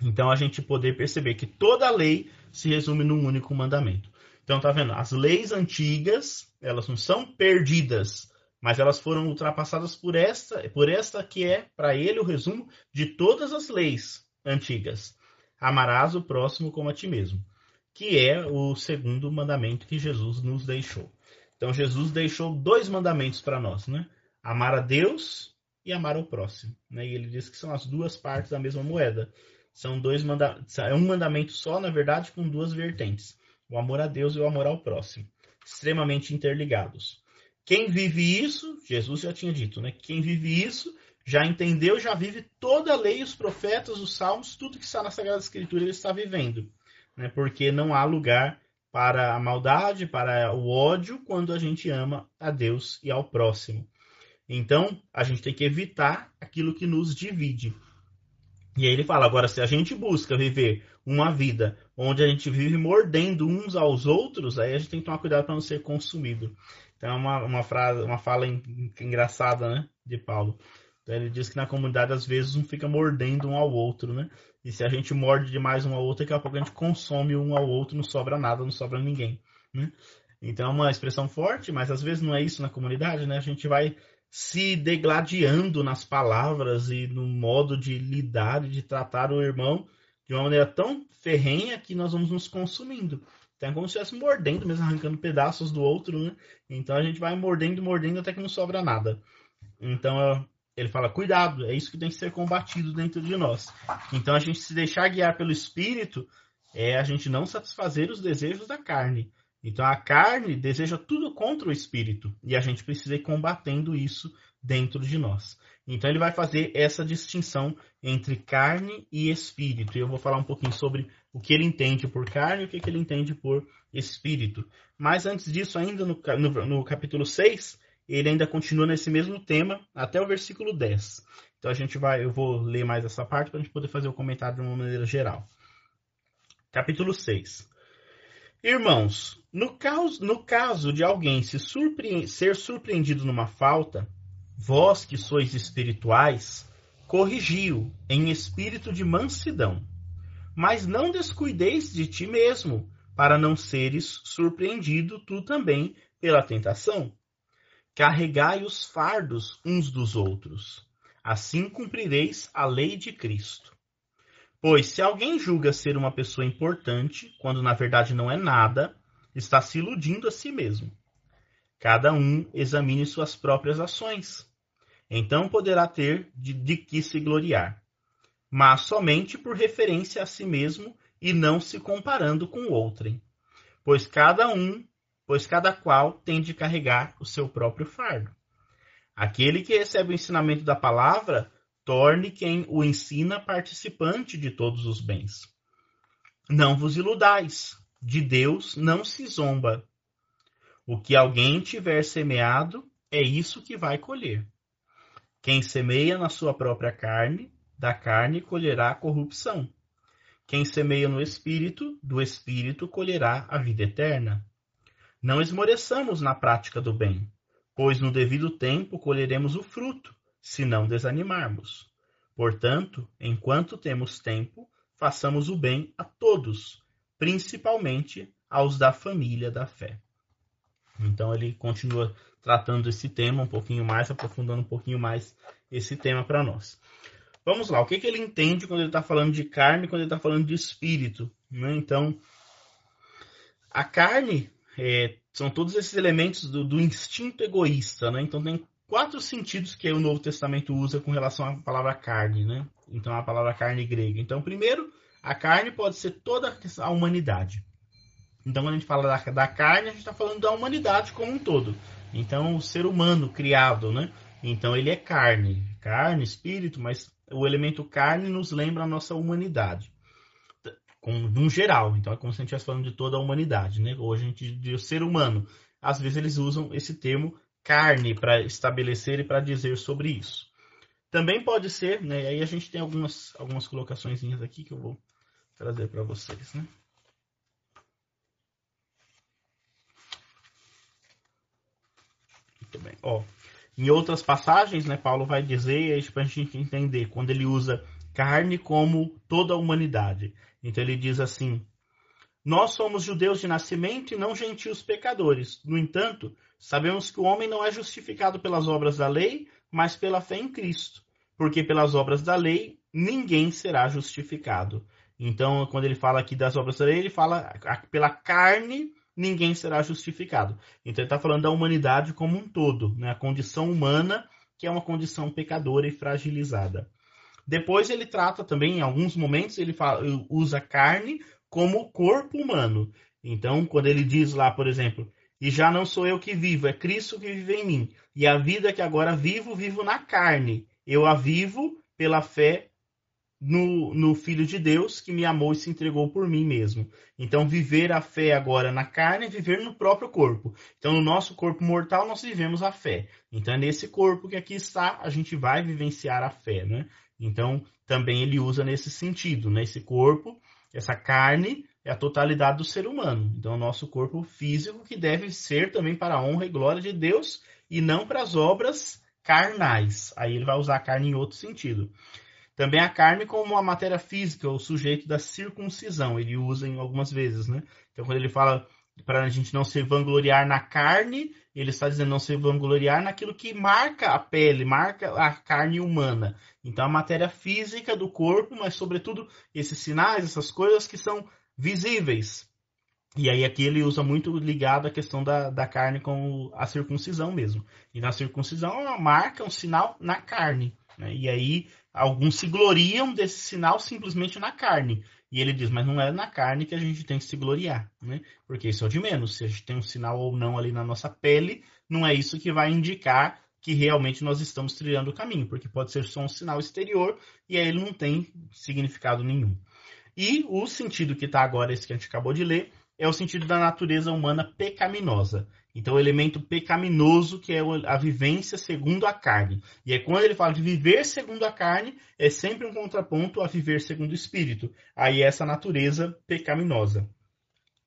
Então a gente poder perceber que toda lei se resume num único mandamento. Então tá vendo? As leis antigas, elas não são perdidas, mas elas foram ultrapassadas por esta, por esta que é para ele o resumo de todas as leis antigas. Amarás o próximo como a ti mesmo que é o segundo mandamento que Jesus nos deixou. Então Jesus deixou dois mandamentos para nós, né? Amar a Deus e amar ao próximo. Né? E ele diz que são as duas partes da mesma moeda. São dois mandamentos, é um mandamento só, na verdade, com duas vertentes: o amor a Deus e o amor ao próximo, extremamente interligados. Quem vive isso, Jesus já tinha dito, né? Quem vive isso já entendeu, já vive toda a lei, os profetas, os salmos, tudo que está na Sagrada Escritura ele está vivendo né? porque não há lugar para a maldade, para o ódio, quando a gente ama a Deus e ao próximo. Então, a gente tem que evitar aquilo que nos divide. E aí ele fala: agora, se a gente busca viver uma vida onde a gente vive mordendo uns aos outros, aí a gente tem que tomar cuidado para não ser consumido. Então, é uma, uma, frase, uma fala engraçada né, de Paulo. Ele diz que na comunidade, às vezes, um fica mordendo um ao outro, né? E se a gente morde demais um ao outro, daqui a pouco a gente consome um ao outro, não sobra nada, não sobra ninguém. Né? Então é uma expressão forte, mas às vezes não é isso na comunidade, né? A gente vai se degladiando nas palavras e no modo de lidar e de tratar o irmão de uma maneira tão ferrenha que nós vamos nos consumindo. Então é como se estivesse mordendo, mesmo arrancando pedaços do outro, né? Então a gente vai mordendo, mordendo até que não sobra nada. Então ele fala: cuidado, é isso que tem que ser combatido dentro de nós. Então a gente se deixar guiar pelo Espírito é a gente não satisfazer os desejos da carne. Então a carne deseja tudo contra o Espírito e a gente precisa ir combatendo isso dentro de nós. Então ele vai fazer essa distinção entre carne e espírito. E eu vou falar um pouquinho sobre o que ele entende por carne e o que ele entende por espírito. Mas antes disso, ainda no, no, no capítulo 6, ele ainda continua nesse mesmo tema até o versículo 10. Então a gente vai, eu vou ler mais essa parte para a gente poder fazer o comentário de uma maneira geral. Capítulo 6. Irmãos, no caso, no caso de alguém se surpre ser surpreendido numa falta, Vós que sois espirituais, corrigiu em espírito de mansidão. Mas não descuideis de ti mesmo, para não seres surpreendido tu também pela tentação. Carregai os fardos uns dos outros. Assim cumprireis a lei de Cristo. Pois se alguém julga ser uma pessoa importante, quando na verdade não é nada, está se iludindo a si mesmo. Cada um examine suas próprias ações então poderá ter de, de que se gloriar, mas somente por referência a si mesmo e não se comparando com outrem. Pois cada um, pois cada qual tem de carregar o seu próprio fardo. Aquele que recebe o ensinamento da palavra, torne quem o ensina participante de todos os bens. Não vos iludais, de Deus não se zomba. O que alguém tiver semeado, é isso que vai colher. Quem semeia na sua própria carne, da carne colherá a corrupção. Quem semeia no espírito, do espírito colherá a vida eterna. Não esmoreçamos na prática do bem, pois no devido tempo colheremos o fruto, se não desanimarmos. Portanto, enquanto temos tempo, façamos o bem a todos, principalmente aos da família da fé. Então ele continua tratando esse tema um pouquinho mais, aprofundando um pouquinho mais esse tema para nós. Vamos lá, o que, que ele entende quando ele está falando de carne, quando ele está falando de espírito? Né? Então, a carne é, são todos esses elementos do, do instinto egoísta, né? Então tem quatro sentidos que o Novo Testamento usa com relação à palavra carne, né? Então a palavra carne grega. Então, primeiro, a carne pode ser toda a humanidade. Então, quando a gente fala da, da carne, a gente está falando da humanidade como um todo. Então, o ser humano criado, né? Então, ele é carne, carne, espírito, mas o elemento carne nos lembra a nossa humanidade, com um geral. Então, é como se a gente estivesse falando de toda a humanidade, né? Hoje a gente o ser humano. Às vezes eles usam esse termo carne para estabelecer e para dizer sobre isso. Também pode ser, né? Aí a gente tem algumas algumas colocações aqui que eu vou trazer para vocês, né? Muito bem. Ó, em outras passagens, né, Paulo vai dizer, para a gente entender, quando ele usa carne como toda a humanidade. Então ele diz assim: Nós somos judeus de nascimento e não gentios pecadores. No entanto, sabemos que o homem não é justificado pelas obras da lei, mas pela fé em Cristo. Porque pelas obras da lei ninguém será justificado. Então, quando ele fala aqui das obras da lei, ele fala pela carne ninguém será justificado. Então ele está falando da humanidade como um todo, né? a condição humana, que é uma condição pecadora e fragilizada. Depois ele trata também, em alguns momentos, ele fala, usa carne como corpo humano. Então, quando ele diz lá, por exemplo, e já não sou eu que vivo, é Cristo que vive em mim. E a vida que agora vivo, vivo na carne. Eu a vivo pela fé no, no Filho de Deus que me amou e se entregou por mim mesmo. Então, viver a fé agora na carne é viver no próprio corpo. Então, no nosso corpo mortal, nós vivemos a fé. Então, é nesse corpo que aqui está, a gente vai vivenciar a fé, né? Então, também ele usa nesse sentido, né? Esse corpo, essa carne, é a totalidade do ser humano. Então, o nosso corpo físico que deve ser também para a honra e glória de Deus e não para as obras carnais. Aí ele vai usar a carne em outro sentido. Também a carne como uma matéria física, o sujeito da circuncisão, ele usa em algumas vezes, né? Então, quando ele fala para a gente não se vangloriar na carne, ele está dizendo não se vangloriar naquilo que marca a pele, marca a carne humana. Então, a matéria física do corpo, mas, sobretudo, esses sinais, essas coisas que são visíveis. E aí aqui ele usa muito ligado a questão da, da carne com a circuncisão mesmo. E na circuncisão uma marca, um sinal na carne. Né? E aí alguns se gloriam desse sinal simplesmente na carne. E ele diz, mas não é na carne que a gente tem que se gloriar, né? Porque isso é o de menos. Se a gente tem um sinal ou não ali na nossa pele, não é isso que vai indicar que realmente nós estamos trilhando o caminho, porque pode ser só um sinal exterior e aí ele não tem significado nenhum. E o sentido que está agora, esse que a gente acabou de ler, é o sentido da natureza humana pecaminosa. Então, o elemento pecaminoso, que é a vivência segundo a carne. E é quando ele fala de viver segundo a carne, é sempre um contraponto a viver segundo o espírito. Aí, essa natureza pecaminosa,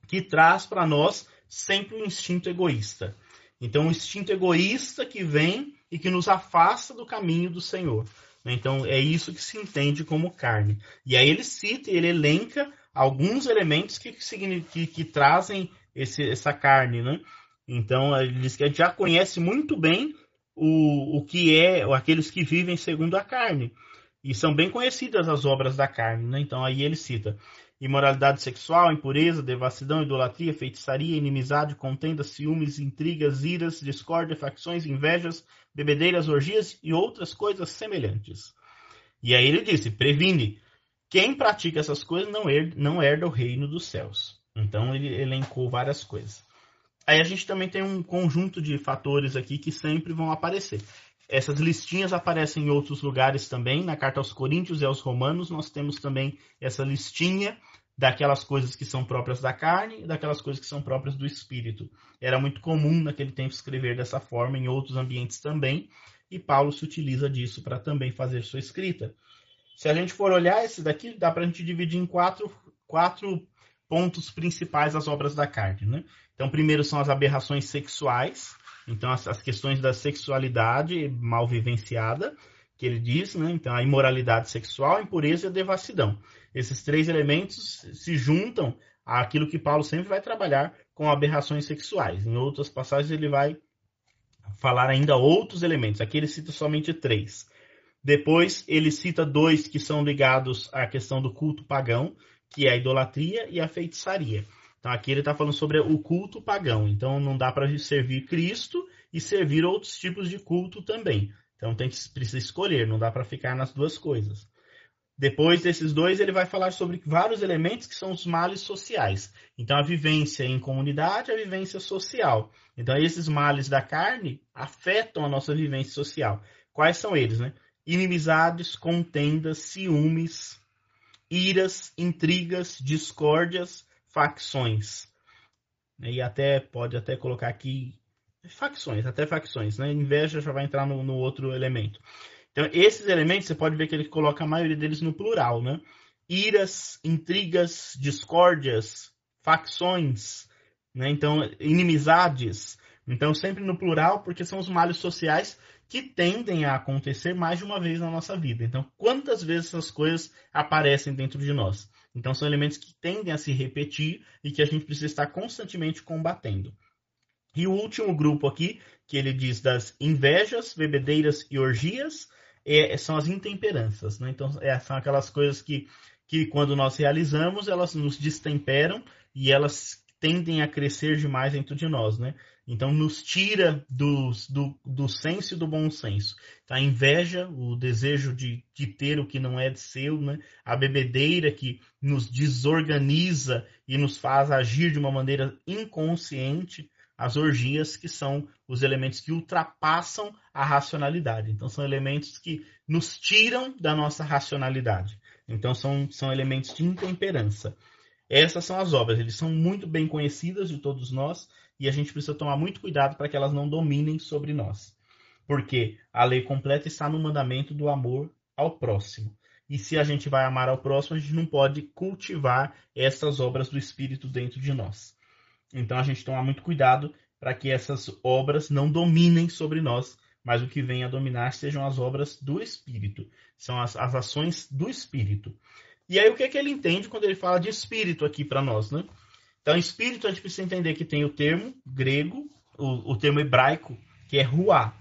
que traz para nós sempre um instinto egoísta. Então, um instinto egoísta que vem e que nos afasta do caminho do Senhor. Então, é isso que se entende como carne. E aí, ele cita e ele elenca alguns elementos que, que, que trazem esse, essa carne, né? Então, ele diz que a gente já conhece muito bem o, o que é aqueles que vivem segundo a carne. E são bem conhecidas as obras da carne, né? Então, aí ele cita imoralidade sexual, impureza, devassidão, idolatria, feitiçaria, inimizade, contenda, ciúmes, intrigas, iras, discórdia, facções, invejas, bebedeiras, orgias e outras coisas semelhantes. E aí ele disse: previne, quem pratica essas coisas não herda, não herda o reino dos céus. Então ele elencou várias coisas. Aí a gente também tem um conjunto de fatores aqui que sempre vão aparecer. Essas listinhas aparecem em outros lugares também. Na carta aos Coríntios e aos Romanos, nós temos também essa listinha daquelas coisas que são próprias da carne e daquelas coisas que são próprias do espírito. Era muito comum naquele tempo escrever dessa forma em outros ambientes também, e Paulo se utiliza disso para também fazer sua escrita. Se a gente for olhar esse daqui, dá para a gente dividir em quatro, quatro pontos principais as obras da carne. Né? Então, primeiro são as aberrações sexuais, então as, as questões da sexualidade mal vivenciada, que ele diz, né? então a imoralidade sexual, a impureza e a devassidão. Esses três elementos se juntam àquilo que Paulo sempre vai trabalhar com aberrações sexuais. Em outras passagens ele vai falar ainda outros elementos. Aqui ele cita somente três. Depois ele cita dois que são ligados à questão do culto pagão, que é a idolatria e a feitiçaria. Então aqui ele está falando sobre o culto pagão. Então não dá para servir Cristo e servir outros tipos de culto também. Então tem que precisa escolher, não dá para ficar nas duas coisas. Depois desses dois, ele vai falar sobre vários elementos que são os males sociais. Então, a vivência em comunidade, a vivência social. Então, esses males da carne afetam a nossa vivência social. Quais são eles, né? Inimizades, contendas, ciúmes, iras, intrigas, discórdias, facções. E até pode até colocar aqui facções, até facções, né? Inveja já vai entrar no, no outro elemento. Então, esses elementos, você pode ver que ele coloca a maioria deles no plural, né? Iras, intrigas, discórdias, facções, né? Então, inimizades. Então, sempre no plural, porque são os males sociais que tendem a acontecer mais de uma vez na nossa vida. Então, quantas vezes essas coisas aparecem dentro de nós? Então, são elementos que tendem a se repetir e que a gente precisa estar constantemente combatendo. E o último grupo aqui, que ele diz das invejas, bebedeiras e orgias, é, são as intemperanças. Né? Então, é, são aquelas coisas que, que, quando nós realizamos, elas nos destemperam e elas tendem a crescer demais dentro de nós. Né? Então, nos tira do, do, do senso e do bom senso. Então, a inveja, o desejo de, de ter o que não é de seu, né? a bebedeira que nos desorganiza e nos faz agir de uma maneira inconsciente as orgias, que são os elementos que ultrapassam a racionalidade. Então, são elementos que nos tiram da nossa racionalidade. Então, são, são elementos de intemperança. Essas são as obras, eles são muito bem conhecidas de todos nós e a gente precisa tomar muito cuidado para que elas não dominem sobre nós. Porque a lei completa está no mandamento do amor ao próximo. E se a gente vai amar ao próximo, a gente não pode cultivar essas obras do Espírito dentro de nós. Então a gente toma muito cuidado para que essas obras não dominem sobre nós, mas o que vem a dominar sejam as obras do Espírito, são as, as ações do Espírito. E aí o que é que ele entende quando ele fala de Espírito aqui para nós, né? Então, Espírito a gente precisa entender que tem o termo grego, o, o termo hebraico, que é ruá.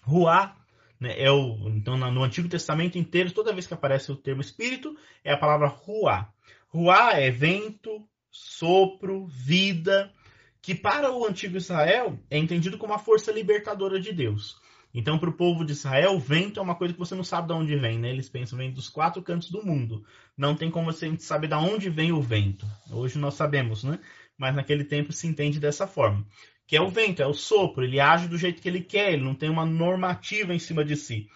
Ruá né, é o então no Antigo Testamento inteiro, toda vez que aparece o termo Espírito, é a palavra ruá. Ruá é vento, sopro, vida, que para o antigo Israel é entendido como a força libertadora de Deus. Então, para o povo de Israel, o vento é uma coisa que você não sabe de onde vem, né? Eles pensam, vem dos quatro cantos do mundo. Não tem como você saber de onde vem o vento. Hoje nós sabemos, né? Mas naquele tempo se entende dessa forma. Que é o vento, é o sopro, ele age do jeito que ele quer, ele não tem uma normativa em cima de si.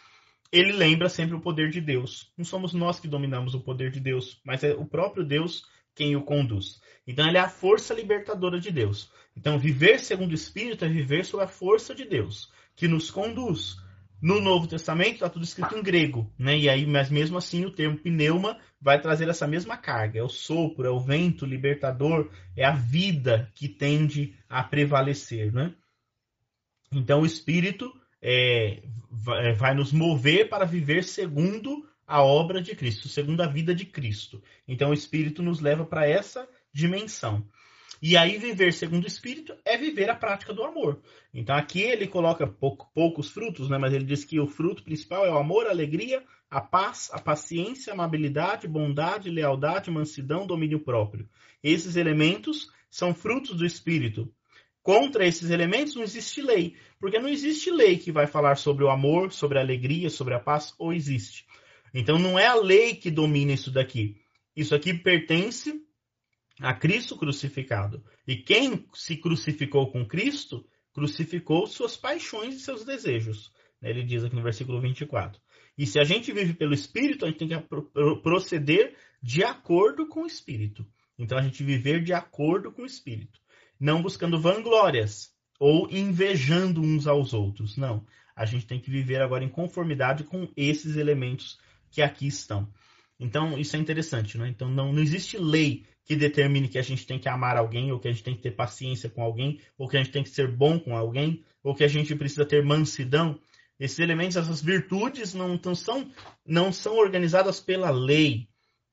Ele lembra sempre o poder de Deus. Não somos nós que dominamos o poder de Deus, mas é o próprio Deus quem o conduz. Então ele é a força libertadora de Deus. Então viver segundo o Espírito é viver sob a força de Deus que nos conduz. No Novo Testamento está tudo escrito em grego, né? E aí, mas mesmo assim o termo pneuma vai trazer essa mesma carga. É o sopro, é o vento libertador, é a vida que tende a prevalecer, né? Então o Espírito é, é vai nos mover para viver segundo a obra de Cristo, segundo a vida de Cristo. Então o Espírito nos leva para essa dimensão. E aí, viver segundo o Espírito é viver a prática do amor. Então, aqui ele coloca pouco, poucos frutos, né? mas ele diz que o fruto principal é o amor, a alegria, a paz, a paciência, a amabilidade, bondade, lealdade, mansidão, domínio próprio. Esses elementos são frutos do Espírito. Contra esses elementos não existe lei, porque não existe lei que vai falar sobre o amor, sobre a alegria, sobre a paz, ou existe. Então, não é a lei que domina isso daqui. Isso aqui pertence a Cristo crucificado. E quem se crucificou com Cristo, crucificou suas paixões e seus desejos. Ele diz aqui no versículo 24. E se a gente vive pelo Espírito, a gente tem que proceder de acordo com o Espírito. Então a gente viver de acordo com o Espírito. Não buscando vanglórias ou invejando uns aos outros. Não. A gente tem que viver agora em conformidade com esses elementos que aqui estão. Então, isso é interessante, né? Então, não, não existe lei que determine que a gente tem que amar alguém, ou que a gente tem que ter paciência com alguém, ou que a gente tem que ser bom com alguém, ou que a gente precisa ter mansidão. Esses elementos, essas virtudes não, não, são, não são organizadas pela lei,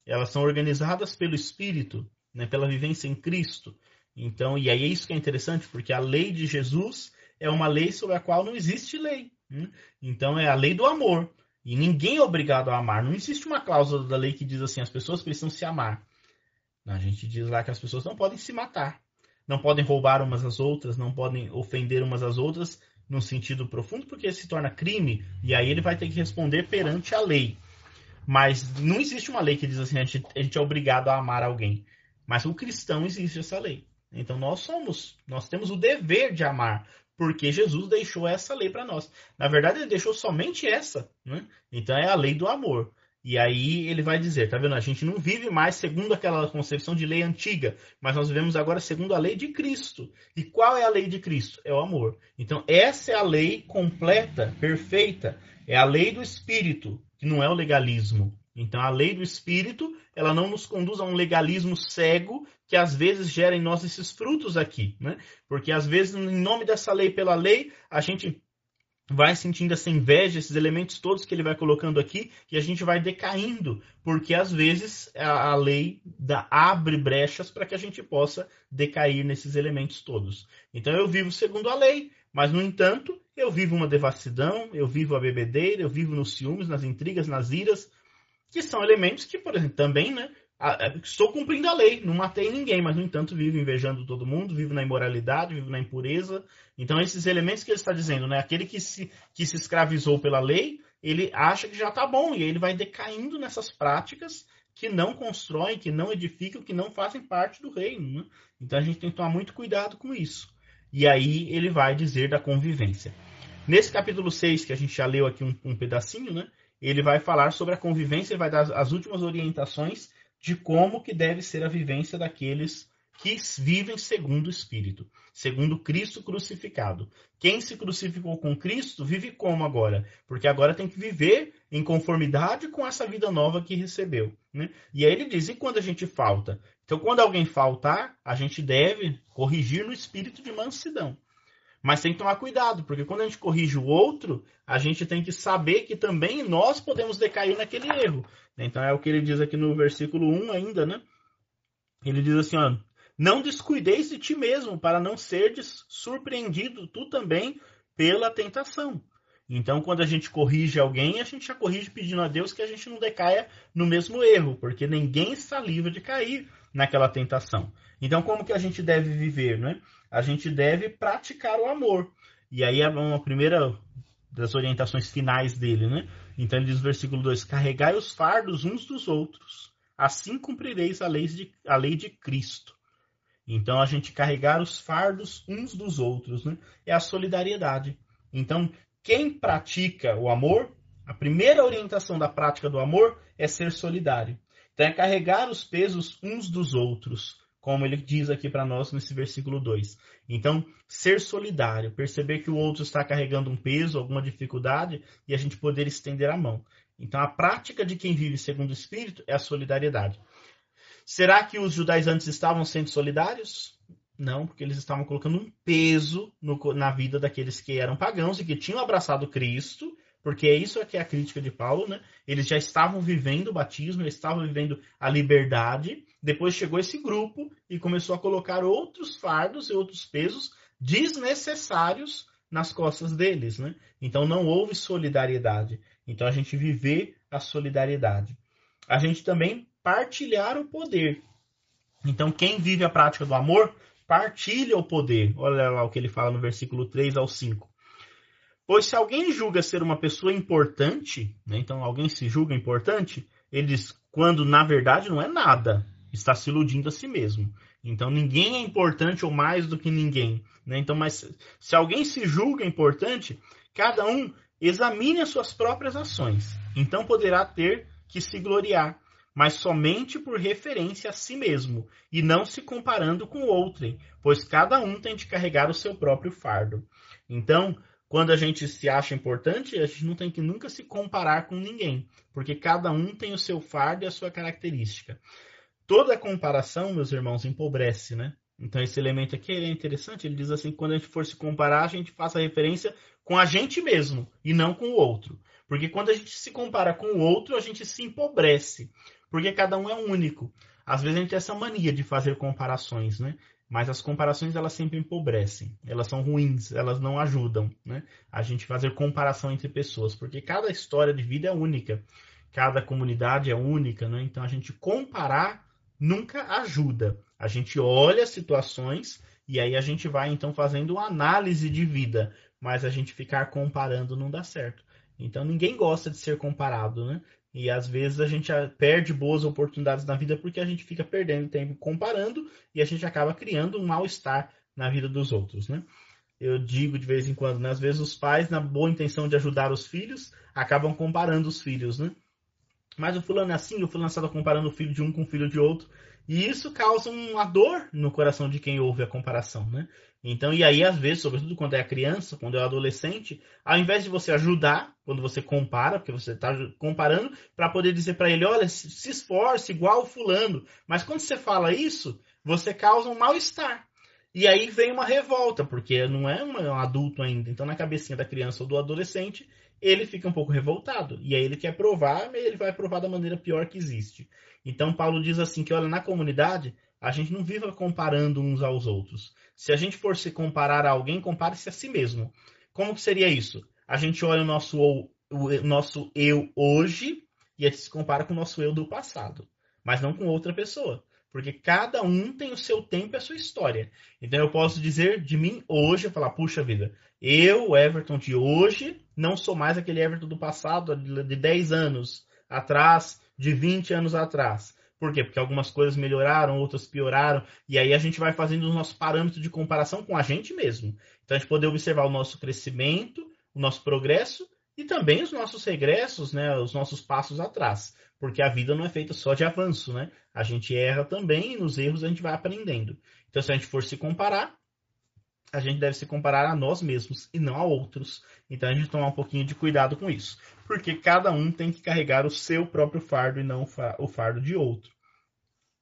elas são organizadas pelo Espírito, né? pela vivência em Cristo. Então, e aí é isso que é interessante, porque a lei de Jesus é uma lei sobre a qual não existe lei. Né? Então, é a lei do amor. E ninguém é obrigado a amar. Não existe uma cláusula da lei que diz assim: as pessoas precisam se amar. A gente diz lá que as pessoas não podem se matar. Não podem roubar umas às outras, não podem ofender umas às outras num sentido profundo, porque se torna crime, e aí ele vai ter que responder perante a lei. Mas não existe uma lei que diz assim, a gente, a gente é obrigado a amar alguém. Mas o cristão existe essa lei. Então nós somos, nós temos o dever de amar, porque Jesus deixou essa lei para nós. Na verdade, ele deixou somente essa. Né? Então é a lei do amor. E aí ele vai dizer, tá vendo? A gente não vive mais segundo aquela concepção de lei antiga, mas nós vivemos agora segundo a lei de Cristo. E qual é a lei de Cristo? É o amor. Então essa é a lei completa, perfeita. É a lei do Espírito, que não é o legalismo. Então a lei do Espírito, ela não nos conduz a um legalismo cego que às vezes gera em nós esses frutos aqui, né? Porque às vezes, em nome dessa lei pela lei, a gente vai sentindo essa inveja, esses elementos todos que ele vai colocando aqui, e a gente vai decaindo, porque às vezes a, a lei dá, abre brechas para que a gente possa decair nesses elementos todos. Então eu vivo segundo a lei, mas no entanto, eu vivo uma devassidão, eu vivo a bebedeira, eu vivo nos ciúmes, nas intrigas, nas iras, que são elementos que, por exemplo, também, né, estou cumprindo a lei, não matei ninguém, mas no entanto vivo invejando todo mundo, vivo na imoralidade, vivo na impureza. Então esses elementos que ele está dizendo, né? Aquele que se, que se escravizou pela lei, ele acha que já está bom e ele vai decaindo nessas práticas que não constroem, que não edificam, que não fazem parte do reino. Né? Então a gente tem que tomar muito cuidado com isso. E aí ele vai dizer da convivência. Nesse capítulo 6, que a gente já leu aqui um, um pedacinho, né? Ele vai falar sobre a convivência e vai dar as últimas orientações de como que deve ser a vivência daqueles que vivem segundo o Espírito, segundo Cristo crucificado. Quem se crucificou com Cristo vive como agora? Porque agora tem que viver em conformidade com essa vida nova que recebeu. Né? E aí ele diz: e quando a gente falta? Então, quando alguém faltar, a gente deve corrigir no espírito de mansidão. Mas tem que tomar cuidado, porque quando a gente corrige o outro, a gente tem que saber que também nós podemos decair naquele erro. Então é o que ele diz aqui no versículo 1 ainda, né? Ele diz assim, ó, não descuideis de ti mesmo, para não seres surpreendido tu também pela tentação. Então, quando a gente corrige alguém, a gente já corrige pedindo a Deus que a gente não decaia no mesmo erro, porque ninguém está livre de cair. naquela tentação. Então, como que a gente deve viver, né? A gente deve praticar o amor. E aí é uma primeira das orientações finais dele, né? Então ele diz no versículo 2: Carregai os fardos uns dos outros, assim cumprireis a lei de, a lei de Cristo. Então a gente carregar os fardos uns dos outros, né? É a solidariedade. Então, quem pratica o amor, a primeira orientação da prática do amor é ser solidário. Então é carregar os pesos uns dos outros como ele diz aqui para nós nesse versículo 2. Então, ser solidário, perceber que o outro está carregando um peso, alguma dificuldade, e a gente poder estender a mão. Então, a prática de quem vive segundo o Espírito é a solidariedade. Será que os judaizantes estavam sendo solidários? Não, porque eles estavam colocando um peso no, na vida daqueles que eram pagãos e que tinham abraçado Cristo porque é isso que é a crítica de Paulo, né? Eles já estavam vivendo o batismo, eles estavam vivendo a liberdade. Depois chegou esse grupo e começou a colocar outros fardos e outros pesos desnecessários nas costas deles, né? Então não houve solidariedade. Então a gente viver a solidariedade. A gente também partilhar o poder. Então quem vive a prática do amor partilha o poder. Olha lá o que ele fala no versículo 3 ao 5. Pois se alguém julga ser uma pessoa importante, né, então alguém se julga importante, ele diz, quando na verdade não é nada, está se iludindo a si mesmo. Então ninguém é importante ou mais do que ninguém. Né? Então, mas se alguém se julga importante, cada um examine as suas próprias ações. Então poderá ter que se gloriar, mas somente por referência a si mesmo, e não se comparando com outrem, pois cada um tem de carregar o seu próprio fardo. Então, quando a gente se acha importante, a gente não tem que nunca se comparar com ninguém, porque cada um tem o seu fardo e a sua característica. Toda comparação, meus irmãos, empobrece, né? Então esse elemento aqui é interessante, ele diz assim, quando a gente for se comparar, a gente faça referência com a gente mesmo e não com o outro. Porque quando a gente se compara com o outro, a gente se empobrece, porque cada um é único. Às vezes a gente tem essa mania de fazer comparações, né? Mas as comparações elas sempre empobrecem, elas são ruins, elas não ajudam, né? A gente fazer comparação entre pessoas, porque cada história de vida é única, cada comunidade é única, né? Então a gente comparar nunca ajuda. A gente olha situações e aí a gente vai então fazendo uma análise de vida, mas a gente ficar comparando não dá certo. Então ninguém gosta de ser comparado, né? E às vezes a gente perde boas oportunidades na vida porque a gente fica perdendo tempo comparando e a gente acaba criando um mal-estar na vida dos outros, né? Eu digo de vez em quando, né? às vezes os pais, na boa intenção de ajudar os filhos, acabam comparando os filhos, né? Mas o fulano é assim, o fulano está comparando o filho de um com o filho de outro. E isso causa uma dor no coração de quem ouve a comparação, né? Então, e aí, às vezes, sobretudo quando é criança, quando é adolescente, ao invés de você ajudar, quando você compara, porque você está comparando, para poder dizer para ele, olha, se esforce igual fulano. Mas quando você fala isso, você causa um mal-estar. E aí vem uma revolta, porque não é um adulto ainda. Então, na cabecinha da criança ou do adolescente, ele fica um pouco revoltado. E aí ele quer provar, mas ele vai provar da maneira pior que existe. Então, Paulo diz assim que, olha, na comunidade, a gente não viva comparando uns aos outros. Se a gente for se comparar a alguém, compare-se a si mesmo. Como que seria isso? A gente olha o nosso, o, o nosso eu hoje e se compara com o nosso eu do passado, mas não com outra pessoa. Porque cada um tem o seu tempo e a sua história. Então eu posso dizer de mim hoje, falar, puxa vida, eu, Everton de hoje, não sou mais aquele Everton do passado, de 10 anos atrás, de 20 anos atrás. Por quê? Porque algumas coisas melhoraram, outras pioraram, e aí a gente vai fazendo os nossos parâmetros de comparação com a gente mesmo. Então a gente poder observar o nosso crescimento, o nosso progresso e também os nossos regressos, né, os nossos passos atrás, porque a vida não é feita só de avanço, né? A gente erra também e nos erros a gente vai aprendendo. Então se a gente for se comparar, a gente deve se comparar a nós mesmos e não a outros. Então a gente tomar um pouquinho de cuidado com isso, porque cada um tem que carregar o seu próprio fardo e não o fardo de outro.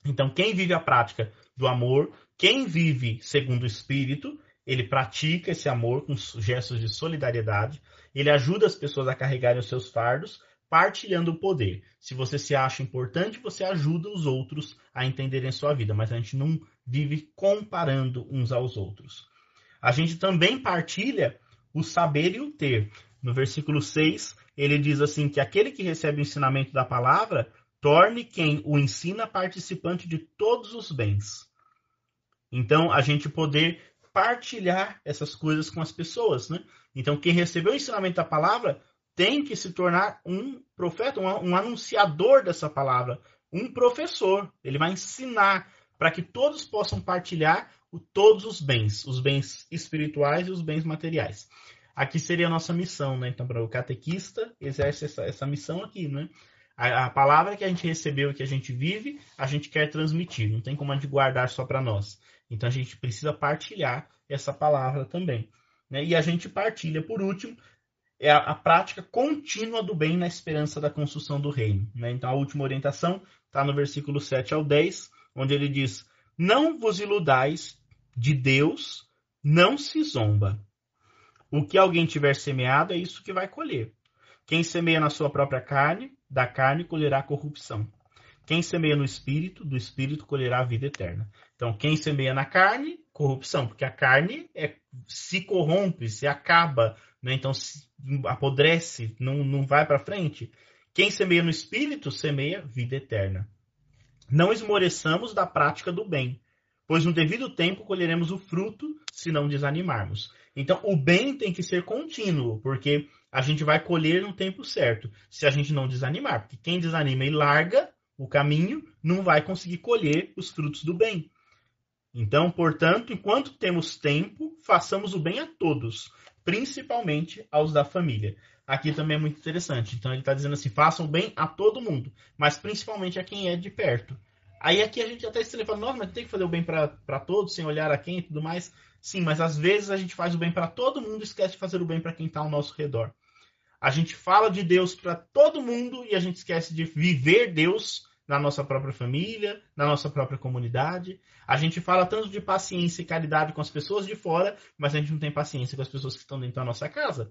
Então quem vive a prática do amor, quem vive segundo o Espírito, ele pratica esse amor com gestos de solidariedade, ele ajuda as pessoas a carregarem os seus fardos, partilhando o poder. Se você se acha importante, você ajuda os outros a entenderem a sua vida, mas a gente não vive comparando uns aos outros. A gente também partilha o saber e o ter. No versículo 6, ele diz assim: que aquele que recebe o ensinamento da palavra torne quem o ensina participante de todos os bens. Então, a gente poder partilhar essas coisas com as pessoas, né? Então, quem recebeu o ensinamento da palavra tem que se tornar um profeta, um, um anunciador dessa palavra, um professor. Ele vai ensinar para que todos possam partilhar todos os bens, os bens espirituais e os bens materiais. Aqui seria a nossa missão, né? Então, para o catequista, exerce essa, essa missão aqui, né? A, a, palavra que a gente recebeu e que a gente vive, a gente quer transmitir. Não tem como a gente guardar só para nós. Então, a gente precisa partilhar essa palavra também. Né? E a gente partilha, por último, é a, a, prática contínua do bem na esperança da construção do reino. Né? Então, a última orientação está no versículo 7 ao 10, onde ele diz: Não vos iludais de Deus, não se zomba. O que alguém tiver semeado é isso que vai colher. Quem semeia na sua própria carne, da carne colherá corrupção. Quem semeia no espírito, do espírito colherá a vida eterna. Então, quem semeia na carne, corrupção, porque a carne é, se corrompe, se acaba, né? então se apodrece, não, não vai para frente. Quem semeia no espírito, semeia vida eterna. Não esmoreçamos da prática do bem, pois no devido tempo colheremos o fruto se não desanimarmos. Então, o bem tem que ser contínuo, porque a gente vai colher no tempo certo, se a gente não desanimar. Porque quem desanima e larga o caminho, não vai conseguir colher os frutos do bem. Então, portanto, enquanto temos tempo, façamos o bem a todos, principalmente aos da família. Aqui também é muito interessante. Então, ele está dizendo assim: façam bem a todo mundo, mas principalmente a quem é de perto. Aí aqui a gente até estranha, fala, nossa, mas tem que fazer o bem para todos, sem olhar a quem e tudo mais. Sim, mas às vezes a gente faz o bem para todo mundo e esquece de fazer o bem para quem está ao nosso redor. A gente fala de Deus para todo mundo e a gente esquece de viver Deus na nossa própria família, na nossa própria comunidade. A gente fala tanto de paciência e caridade com as pessoas de fora, mas a gente não tem paciência com as pessoas que estão dentro da nossa casa.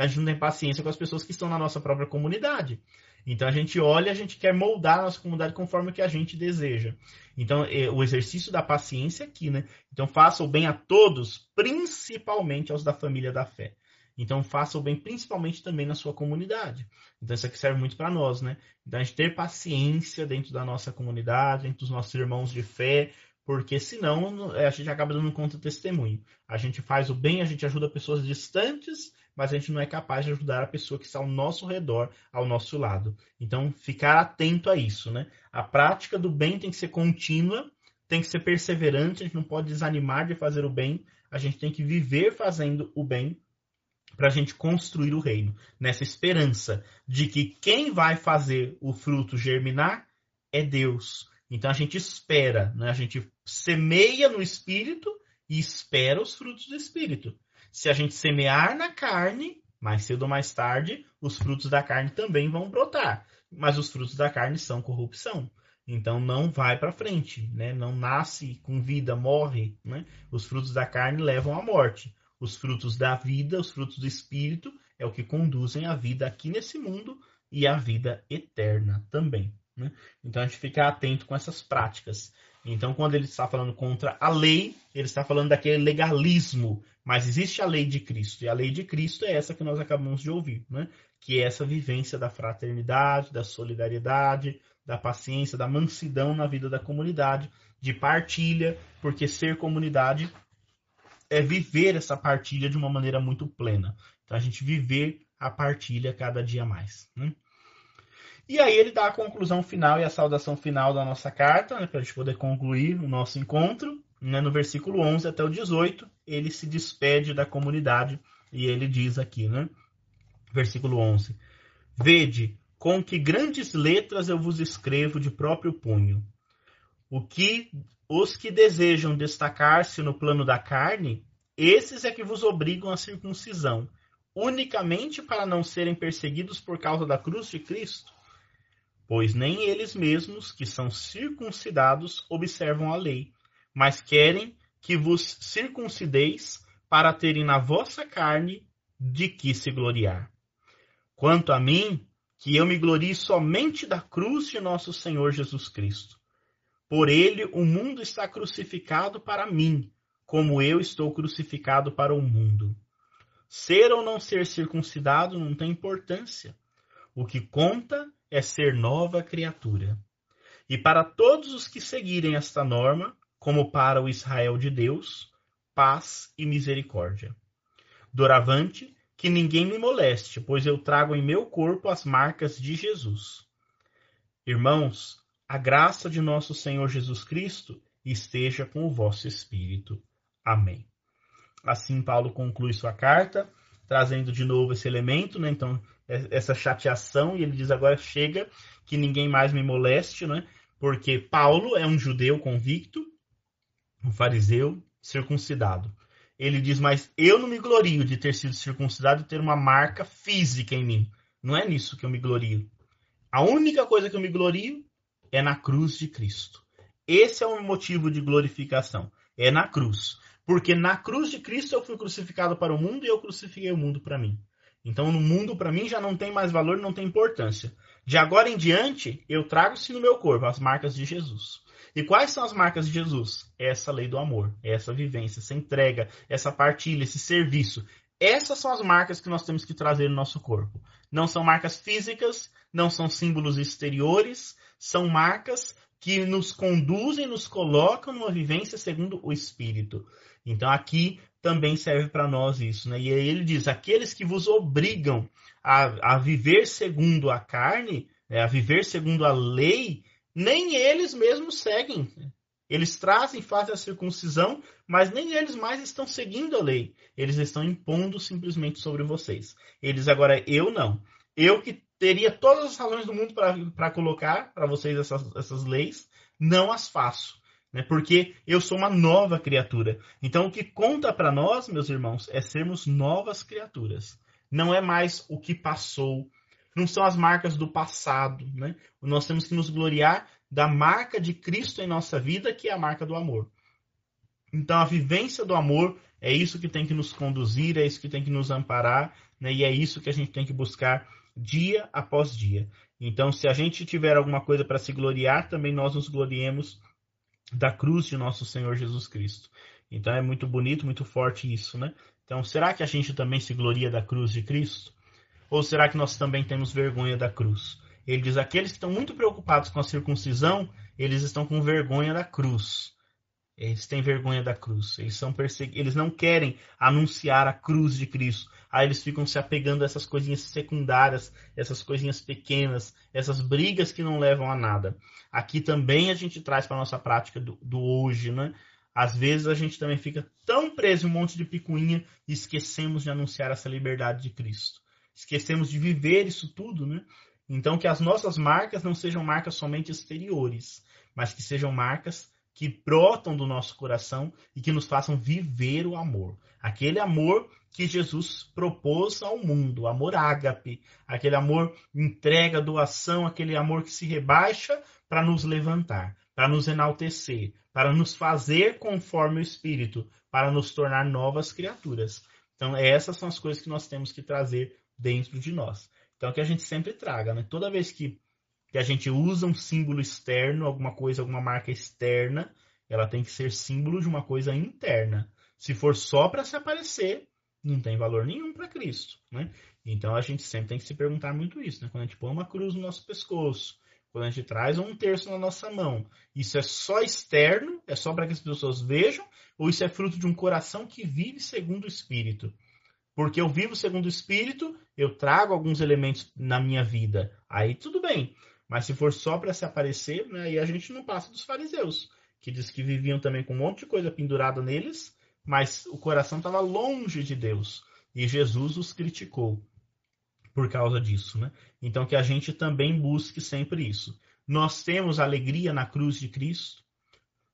A gente não tem paciência com as pessoas que estão na nossa própria comunidade. Então a gente olha, a gente quer moldar a nossa comunidade conforme o que a gente deseja. Então é, o exercício da paciência aqui, né? Então faça o bem a todos, principalmente aos da família da fé. Então faça o bem principalmente também na sua comunidade. Então isso aqui serve muito para nós, né? Então a gente ter paciência dentro da nossa comunidade, dentro dos nossos irmãos de fé, porque senão é, a gente acaba dando conta do testemunho. A gente faz o bem, a gente ajuda pessoas distantes, mas a gente não é capaz de ajudar a pessoa que está ao nosso redor, ao nosso lado. Então, ficar atento a isso, né? A prática do bem tem que ser contínua, tem que ser perseverante, a gente não pode desanimar de fazer o bem, a gente tem que viver fazendo o bem para a gente construir o reino, nessa esperança de que quem vai fazer o fruto germinar é Deus. Então a gente espera, né? a gente semeia no espírito e espera os frutos do espírito. Se a gente semear na carne, mais cedo ou mais tarde, os frutos da carne também vão brotar. Mas os frutos da carne são corrupção. Então não vai para frente, né? Não nasce com vida, morre, né? Os frutos da carne levam à morte. Os frutos da vida, os frutos do espírito, é o que conduzem a vida aqui nesse mundo e a vida eterna também. Né? Então a gente fica atento com essas práticas. Então, quando ele está falando contra a lei, ele está falando daquele legalismo. Mas existe a lei de Cristo. E a lei de Cristo é essa que nós acabamos de ouvir, né? que é essa vivência da fraternidade, da solidariedade, da paciência, da mansidão na vida da comunidade, de partilha, porque ser comunidade é viver essa partilha de uma maneira muito plena. Então a gente viver a partilha cada dia mais. Né? E aí ele dá a conclusão final e a saudação final da nossa carta, né, para a gente poder concluir o nosso encontro. Né, no versículo 11 até o 18, ele se despede da comunidade e ele diz aqui, né? Versículo 11: Vede com que grandes letras eu vos escrevo de próprio punho. O que os que desejam destacar-se no plano da carne, esses é que vos obrigam à circuncisão, unicamente para não serem perseguidos por causa da cruz de Cristo. Pois nem eles mesmos, que são circuncidados, observam a lei, mas querem que vos circuncideis para terem na vossa carne de que se gloriar. Quanto a mim, que eu me glorie somente da cruz de nosso Senhor Jesus Cristo por ele o mundo está crucificado para mim, como eu estou crucificado para o mundo. Ser ou não ser circuncidado não tem importância. O que conta é ser nova criatura. E para todos os que seguirem esta norma, como para o Israel de Deus, paz e misericórdia. Doravante, que ninguém me moleste, pois eu trago em meu corpo as marcas de Jesus. Irmãos, a graça de nosso Senhor Jesus Cristo esteja com o vosso espírito. Amém. Assim, Paulo conclui sua carta, trazendo de novo esse elemento, né? Então, é, essa chateação, e ele diz agora chega, que ninguém mais me moleste, né? Porque Paulo é um judeu convicto, um fariseu circuncidado. Ele diz, mas eu não me glorio de ter sido circuncidado e ter uma marca física em mim. Não é nisso que eu me glorio. A única coisa que eu me glorio é na cruz de Cristo. Esse é o motivo de glorificação. É na cruz. Porque na cruz de Cristo eu fui crucificado para o mundo e eu crucifiquei o mundo para mim. Então, no mundo, para mim, já não tem mais valor, não tem importância. De agora em diante, eu trago-se no meu corpo as marcas de Jesus. E quais são as marcas de Jesus? Essa lei do amor, essa vivência, essa entrega, essa partilha, esse serviço. Essas são as marcas que nós temos que trazer no nosso corpo. Não são marcas físicas, não são símbolos exteriores, são marcas que nos conduzem, nos colocam numa vivência segundo o Espírito. Então aqui também serve para nós isso. Né? E aí ele diz: aqueles que vos obrigam a, a viver segundo a carne, né? a viver segundo a lei, nem eles mesmos seguem. Eles trazem, fazem a circuncisão, mas nem eles mais estão seguindo a lei. Eles estão impondo simplesmente sobre vocês. Eles agora, eu não. Eu que teria todas as razões do mundo para colocar para vocês essas, essas leis, não as faço. Né? Porque eu sou uma nova criatura. Então, o que conta para nós, meus irmãos, é sermos novas criaturas. Não é mais o que passou. Não são as marcas do passado. Né? Nós temos que nos gloriar da marca de Cristo em nossa vida, que é a marca do amor. Então, a vivência do amor é isso que tem que nos conduzir, é isso que tem que nos amparar, né? e é isso que a gente tem que buscar dia após dia. Então, se a gente tiver alguma coisa para se gloriar, também nós nos gloriemos da cruz de nosso Senhor Jesus Cristo. Então é muito bonito, muito forte isso, né? Então, será que a gente também se gloria da cruz de Cristo? Ou será que nós também temos vergonha da cruz? Ele diz: aqueles que estão muito preocupados com a circuncisão, eles estão com vergonha da cruz. Eles têm vergonha da cruz. Eles são persegu... eles não querem anunciar a cruz de Cristo. Aí eles ficam se apegando a essas coisinhas secundárias, essas coisinhas pequenas, essas brigas que não levam a nada. Aqui também a gente traz para nossa prática do, do, hoje, né? Às vezes a gente também fica tão preso em um monte de picuinha e esquecemos de anunciar essa liberdade de Cristo. Esquecemos de viver isso tudo, né? Então que as nossas marcas não sejam marcas somente exteriores, mas que sejam marcas que brotam do nosso coração e que nos façam viver o amor. Aquele amor que Jesus propôs ao mundo, amor ágape, aquele amor entrega, doação, aquele amor que se rebaixa para nos levantar, para nos enaltecer, para nos fazer conforme o Espírito, para nos tornar novas criaturas. Então, essas são as coisas que nós temos que trazer dentro de nós. Então, que a gente sempre traga, né? Toda vez que que a gente usa um símbolo externo, alguma coisa, alguma marca externa, ela tem que ser símbolo de uma coisa interna. Se for só para se aparecer, não tem valor nenhum para Cristo, né? Então a gente sempre tem que se perguntar muito isso, né? Quando a gente põe uma cruz no nosso pescoço, quando a gente traz um terço na nossa mão, isso é só externo, é só para que as pessoas vejam, ou isso é fruto de um coração que vive segundo o Espírito? Porque eu vivo segundo o Espírito, eu trago alguns elementos na minha vida. Aí tudo bem. Mas se for só para se aparecer, né, aí a gente não passa dos fariseus, que diz que viviam também com um monte de coisa pendurada neles, mas o coração estava longe de Deus. E Jesus os criticou por causa disso. Né? Então que a gente também busque sempre isso. Nós temos alegria na cruz de Cristo.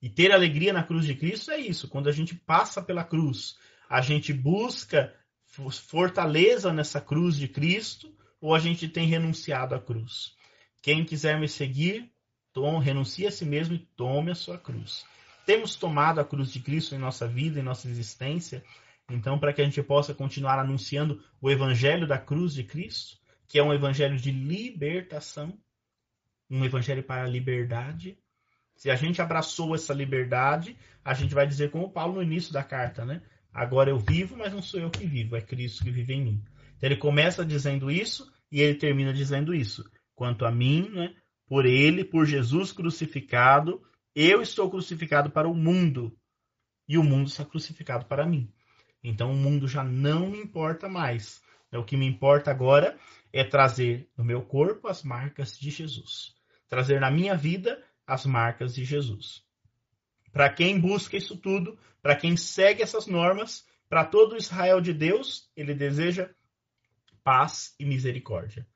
E ter alegria na cruz de Cristo é isso. Quando a gente passa pela cruz, a gente busca fortaleza nessa cruz de Cristo, ou a gente tem renunciado à cruz. Quem quiser me seguir, tome, renuncie a si mesmo e tome a sua cruz. Temos tomado a cruz de Cristo em nossa vida, em nossa existência, então, para que a gente possa continuar anunciando o evangelho da cruz de Cristo, que é um evangelho de libertação, um evangelho para a liberdade. Se a gente abraçou essa liberdade, a gente vai dizer como Paulo no início da carta, né? Agora eu vivo, mas não sou eu que vivo, é Cristo que vive em mim. Então ele começa dizendo isso e ele termina dizendo isso. Quanto a mim, né? por ele, por Jesus crucificado, eu estou crucificado para o mundo e o mundo está crucificado para mim. Então o mundo já não me importa mais. O que me importa agora é trazer no meu corpo as marcas de Jesus. Trazer na minha vida as marcas de Jesus. Para quem busca isso tudo, para quem segue essas normas, para todo Israel de Deus, ele deseja paz e misericórdia.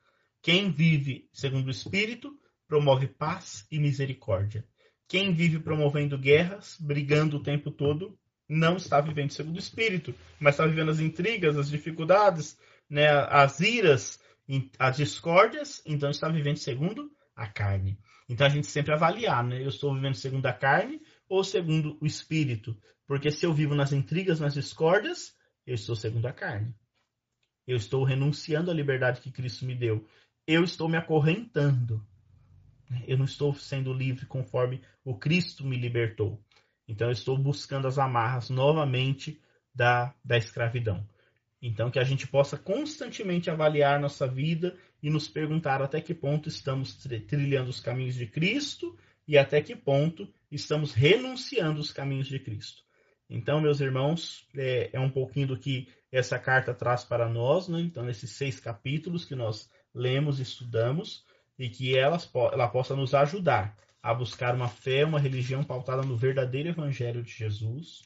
Quem vive segundo o Espírito promove paz e misericórdia. Quem vive promovendo guerras, brigando o tempo todo, não está vivendo segundo o Espírito, mas está vivendo as intrigas, as dificuldades, né, as iras, as discórdias, então está vivendo segundo a carne. Então a gente sempre avaliar, né? Eu estou vivendo segundo a carne ou segundo o Espírito? Porque se eu vivo nas intrigas, nas discórdias, eu estou segundo a carne. Eu estou renunciando à liberdade que Cristo me deu. Eu estou me acorrentando. Eu não estou sendo livre conforme o Cristo me libertou. Então eu estou buscando as amarras novamente da, da escravidão. Então que a gente possa constantemente avaliar nossa vida e nos perguntar até que ponto estamos trilhando os caminhos de Cristo e até que ponto estamos renunciando os caminhos de Cristo. Então, meus irmãos, é, é um pouquinho do que essa carta traz para nós, né? Então, nesses seis capítulos que nós lemos estudamos, e que elas, ela possa nos ajudar a buscar uma fé, uma religião pautada no verdadeiro Evangelho de Jesus,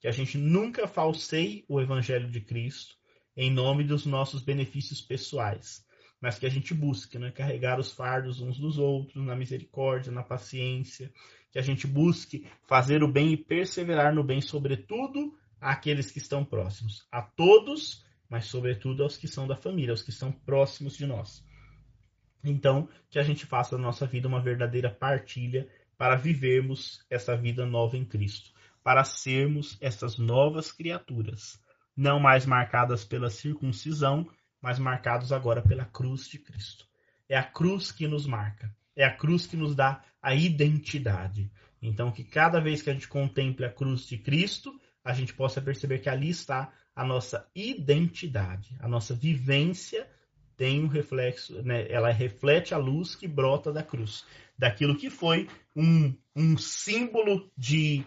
que a gente nunca falseie o Evangelho de Cristo em nome dos nossos benefícios pessoais, mas que a gente busque né, carregar os fardos uns dos outros na misericórdia, na paciência, que a gente busque fazer o bem e perseverar no bem, sobretudo àqueles que estão próximos, a todos, mas sobretudo aos que são da família, aos que estão próximos de nós. Então, que a gente faça da nossa vida uma verdadeira partilha para vivermos essa vida nova em Cristo, para sermos essas novas criaturas, não mais marcadas pela circuncisão, mas marcados agora pela cruz de Cristo. É a cruz que nos marca, é a cruz que nos dá a identidade. Então, que cada vez que a gente contemple a cruz de Cristo, a gente possa perceber que ali está a nossa identidade, a nossa vivência tem um reflexo, né? ela reflete a luz que brota da cruz, daquilo que foi um, um símbolo de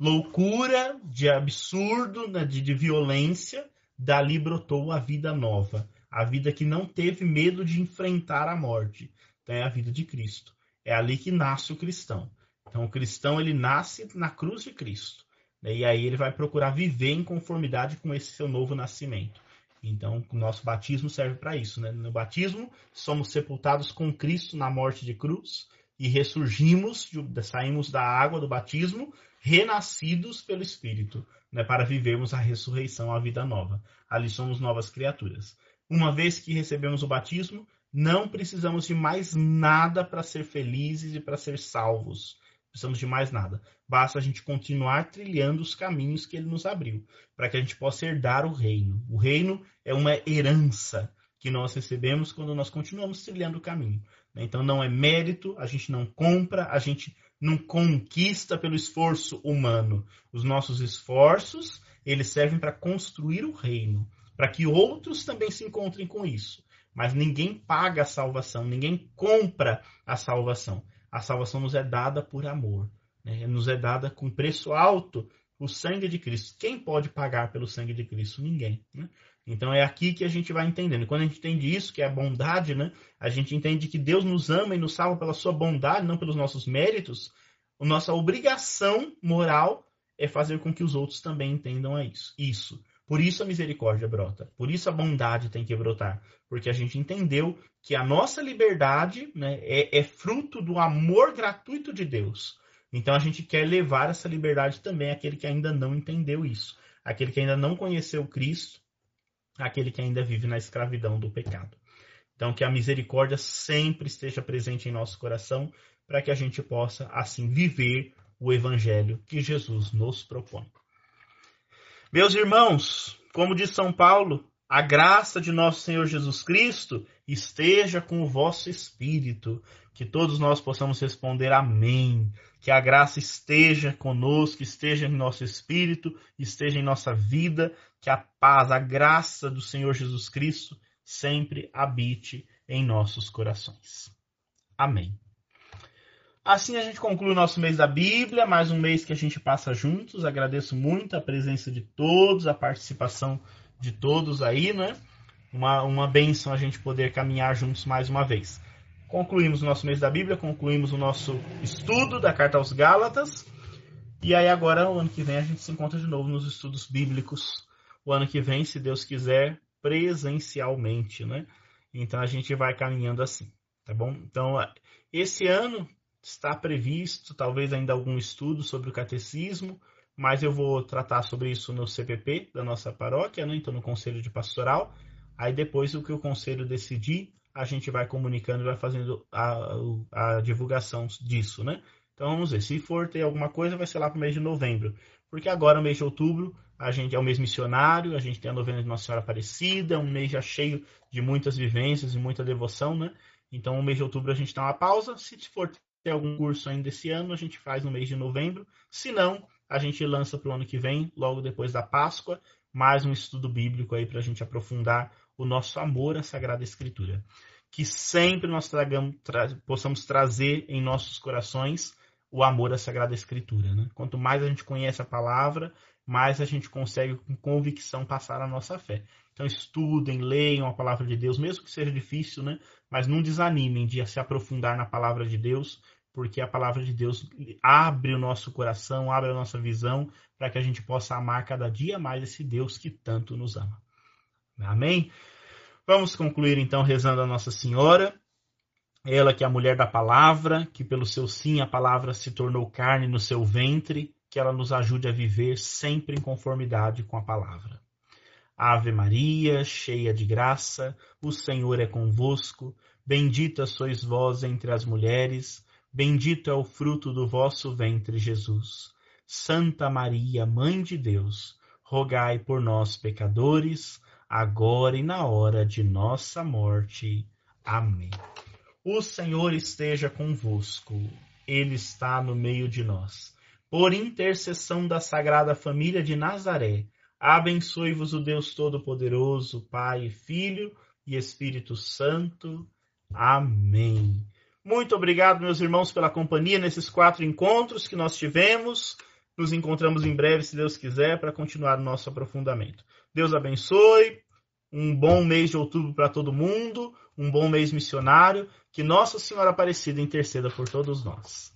loucura, de absurdo, né? de, de violência, dali brotou a vida nova, a vida que não teve medo de enfrentar a morte, então é a vida de Cristo. É ali que nasce o cristão. Então o cristão ele nasce na cruz de Cristo? E aí ele vai procurar viver em conformidade com esse seu novo nascimento. Então, o nosso batismo serve para isso. Né? No batismo, somos sepultados com Cristo na morte de cruz e ressurgimos, saímos da água do batismo, renascidos pelo Espírito, né? para vivermos a ressurreição, a vida nova. Ali somos novas criaturas. Uma vez que recebemos o batismo, não precisamos de mais nada para ser felizes e para ser salvos precisamos de mais nada. Basta a gente continuar trilhando os caminhos que ele nos abriu, para que a gente possa herdar o reino. O reino é uma herança que nós recebemos quando nós continuamos trilhando o caminho. Então não é mérito, a gente não compra, a gente não conquista pelo esforço humano. Os nossos esforços, eles servem para construir o reino, para que outros também se encontrem com isso. Mas ninguém paga a salvação, ninguém compra a salvação a salvação nos é dada por amor, né? nos é dada com preço alto, o sangue de Cristo. Quem pode pagar pelo sangue de Cristo? Ninguém. Né? Então é aqui que a gente vai entendendo. Quando a gente entende isso, que é a bondade, né? a gente entende que Deus nos ama e nos salva pela sua bondade, não pelos nossos méritos. A nossa obrigação moral é fazer com que os outros também entendam isso. isso. Por isso a misericórdia brota, por isso a bondade tem que brotar, porque a gente entendeu que a nossa liberdade né, é, é fruto do amor gratuito de Deus. Então a gente quer levar essa liberdade também àquele que ainda não entendeu isso, aquele que ainda não conheceu Cristo, aquele que ainda vive na escravidão do pecado. Então que a misericórdia sempre esteja presente em nosso coração para que a gente possa assim viver o evangelho que Jesus nos propõe. Meus irmãos, como diz São Paulo, a graça de nosso Senhor Jesus Cristo esteja com o vosso espírito. Que todos nós possamos responder amém. Que a graça esteja conosco, esteja em nosso espírito, esteja em nossa vida. Que a paz, a graça do Senhor Jesus Cristo sempre habite em nossos corações. Amém. Assim a gente conclui o nosso mês da Bíblia, mais um mês que a gente passa juntos. Agradeço muito a presença de todos, a participação de todos aí, né? Uma, uma benção a gente poder caminhar juntos mais uma vez. Concluímos o nosso mês da Bíblia, concluímos o nosso estudo da carta aos Gálatas. E aí agora, o ano que vem, a gente se encontra de novo nos estudos bíblicos. O ano que vem, se Deus quiser, presencialmente, né? Então a gente vai caminhando assim, tá bom? Então, esse ano está previsto talvez ainda algum estudo sobre o catecismo, mas eu vou tratar sobre isso no CPP da nossa paróquia, né? então no Conselho de Pastoral. Aí depois o que o Conselho decidir, a gente vai comunicando e vai fazendo a, a, divulgação disso, né? Então vamos ver, se for ter alguma coisa, vai ser lá para o mês de novembro. Porque agora, mês de outubro, a gente é o mês missionário, a gente tem a novena de Nossa Senhora Aparecida, um mês já cheio de muitas vivências e muita devoção, né? Então, no mês de outubro a gente dá uma pausa. Se for ter algum curso ainda esse ano, a gente faz no mês de novembro. Se não, a gente lança para o ano que vem, logo depois da Páscoa, mais um estudo bíblico aí para a gente aprofundar o nosso amor à Sagrada Escritura. Que sempre nós tragamos, tra possamos trazer em nossos corações o amor à Sagrada Escritura. Né? Quanto mais a gente conhece a palavra, mais a gente consegue com convicção passar a nossa fé. Então estudem, leiam a palavra de Deus, mesmo que seja difícil, né? Mas não desanimem de se aprofundar na palavra de Deus, porque a palavra de Deus abre o nosso coração, abre a nossa visão, para que a gente possa amar cada dia mais esse Deus que tanto nos ama. Amém? Vamos concluir então rezando a Nossa Senhora, ela que é a mulher da palavra, que pelo seu sim a palavra se tornou carne no seu ventre, que ela nos ajude a viver sempre em conformidade com a palavra. Ave Maria, cheia de graça, o Senhor é convosco, bendita sois vós entre as mulheres, Bendito é o fruto do vosso ventre, Jesus. Santa Maria, Mãe de Deus, rogai por nós, pecadores, agora e na hora de nossa morte. Amém. O Senhor esteja convosco, Ele está no meio de nós. Por intercessão da Sagrada Família de Nazaré, abençoe-vos o Deus Todo-Poderoso, Pai, Filho e Espírito Santo. Amém. Muito obrigado, meus irmãos, pela companhia nesses quatro encontros que nós tivemos. Nos encontramos em breve, se Deus quiser, para continuar o nosso aprofundamento. Deus abençoe. Um bom mês de outubro para todo mundo. Um bom mês missionário. Que Nossa Senhora Aparecida interceda por todos nós.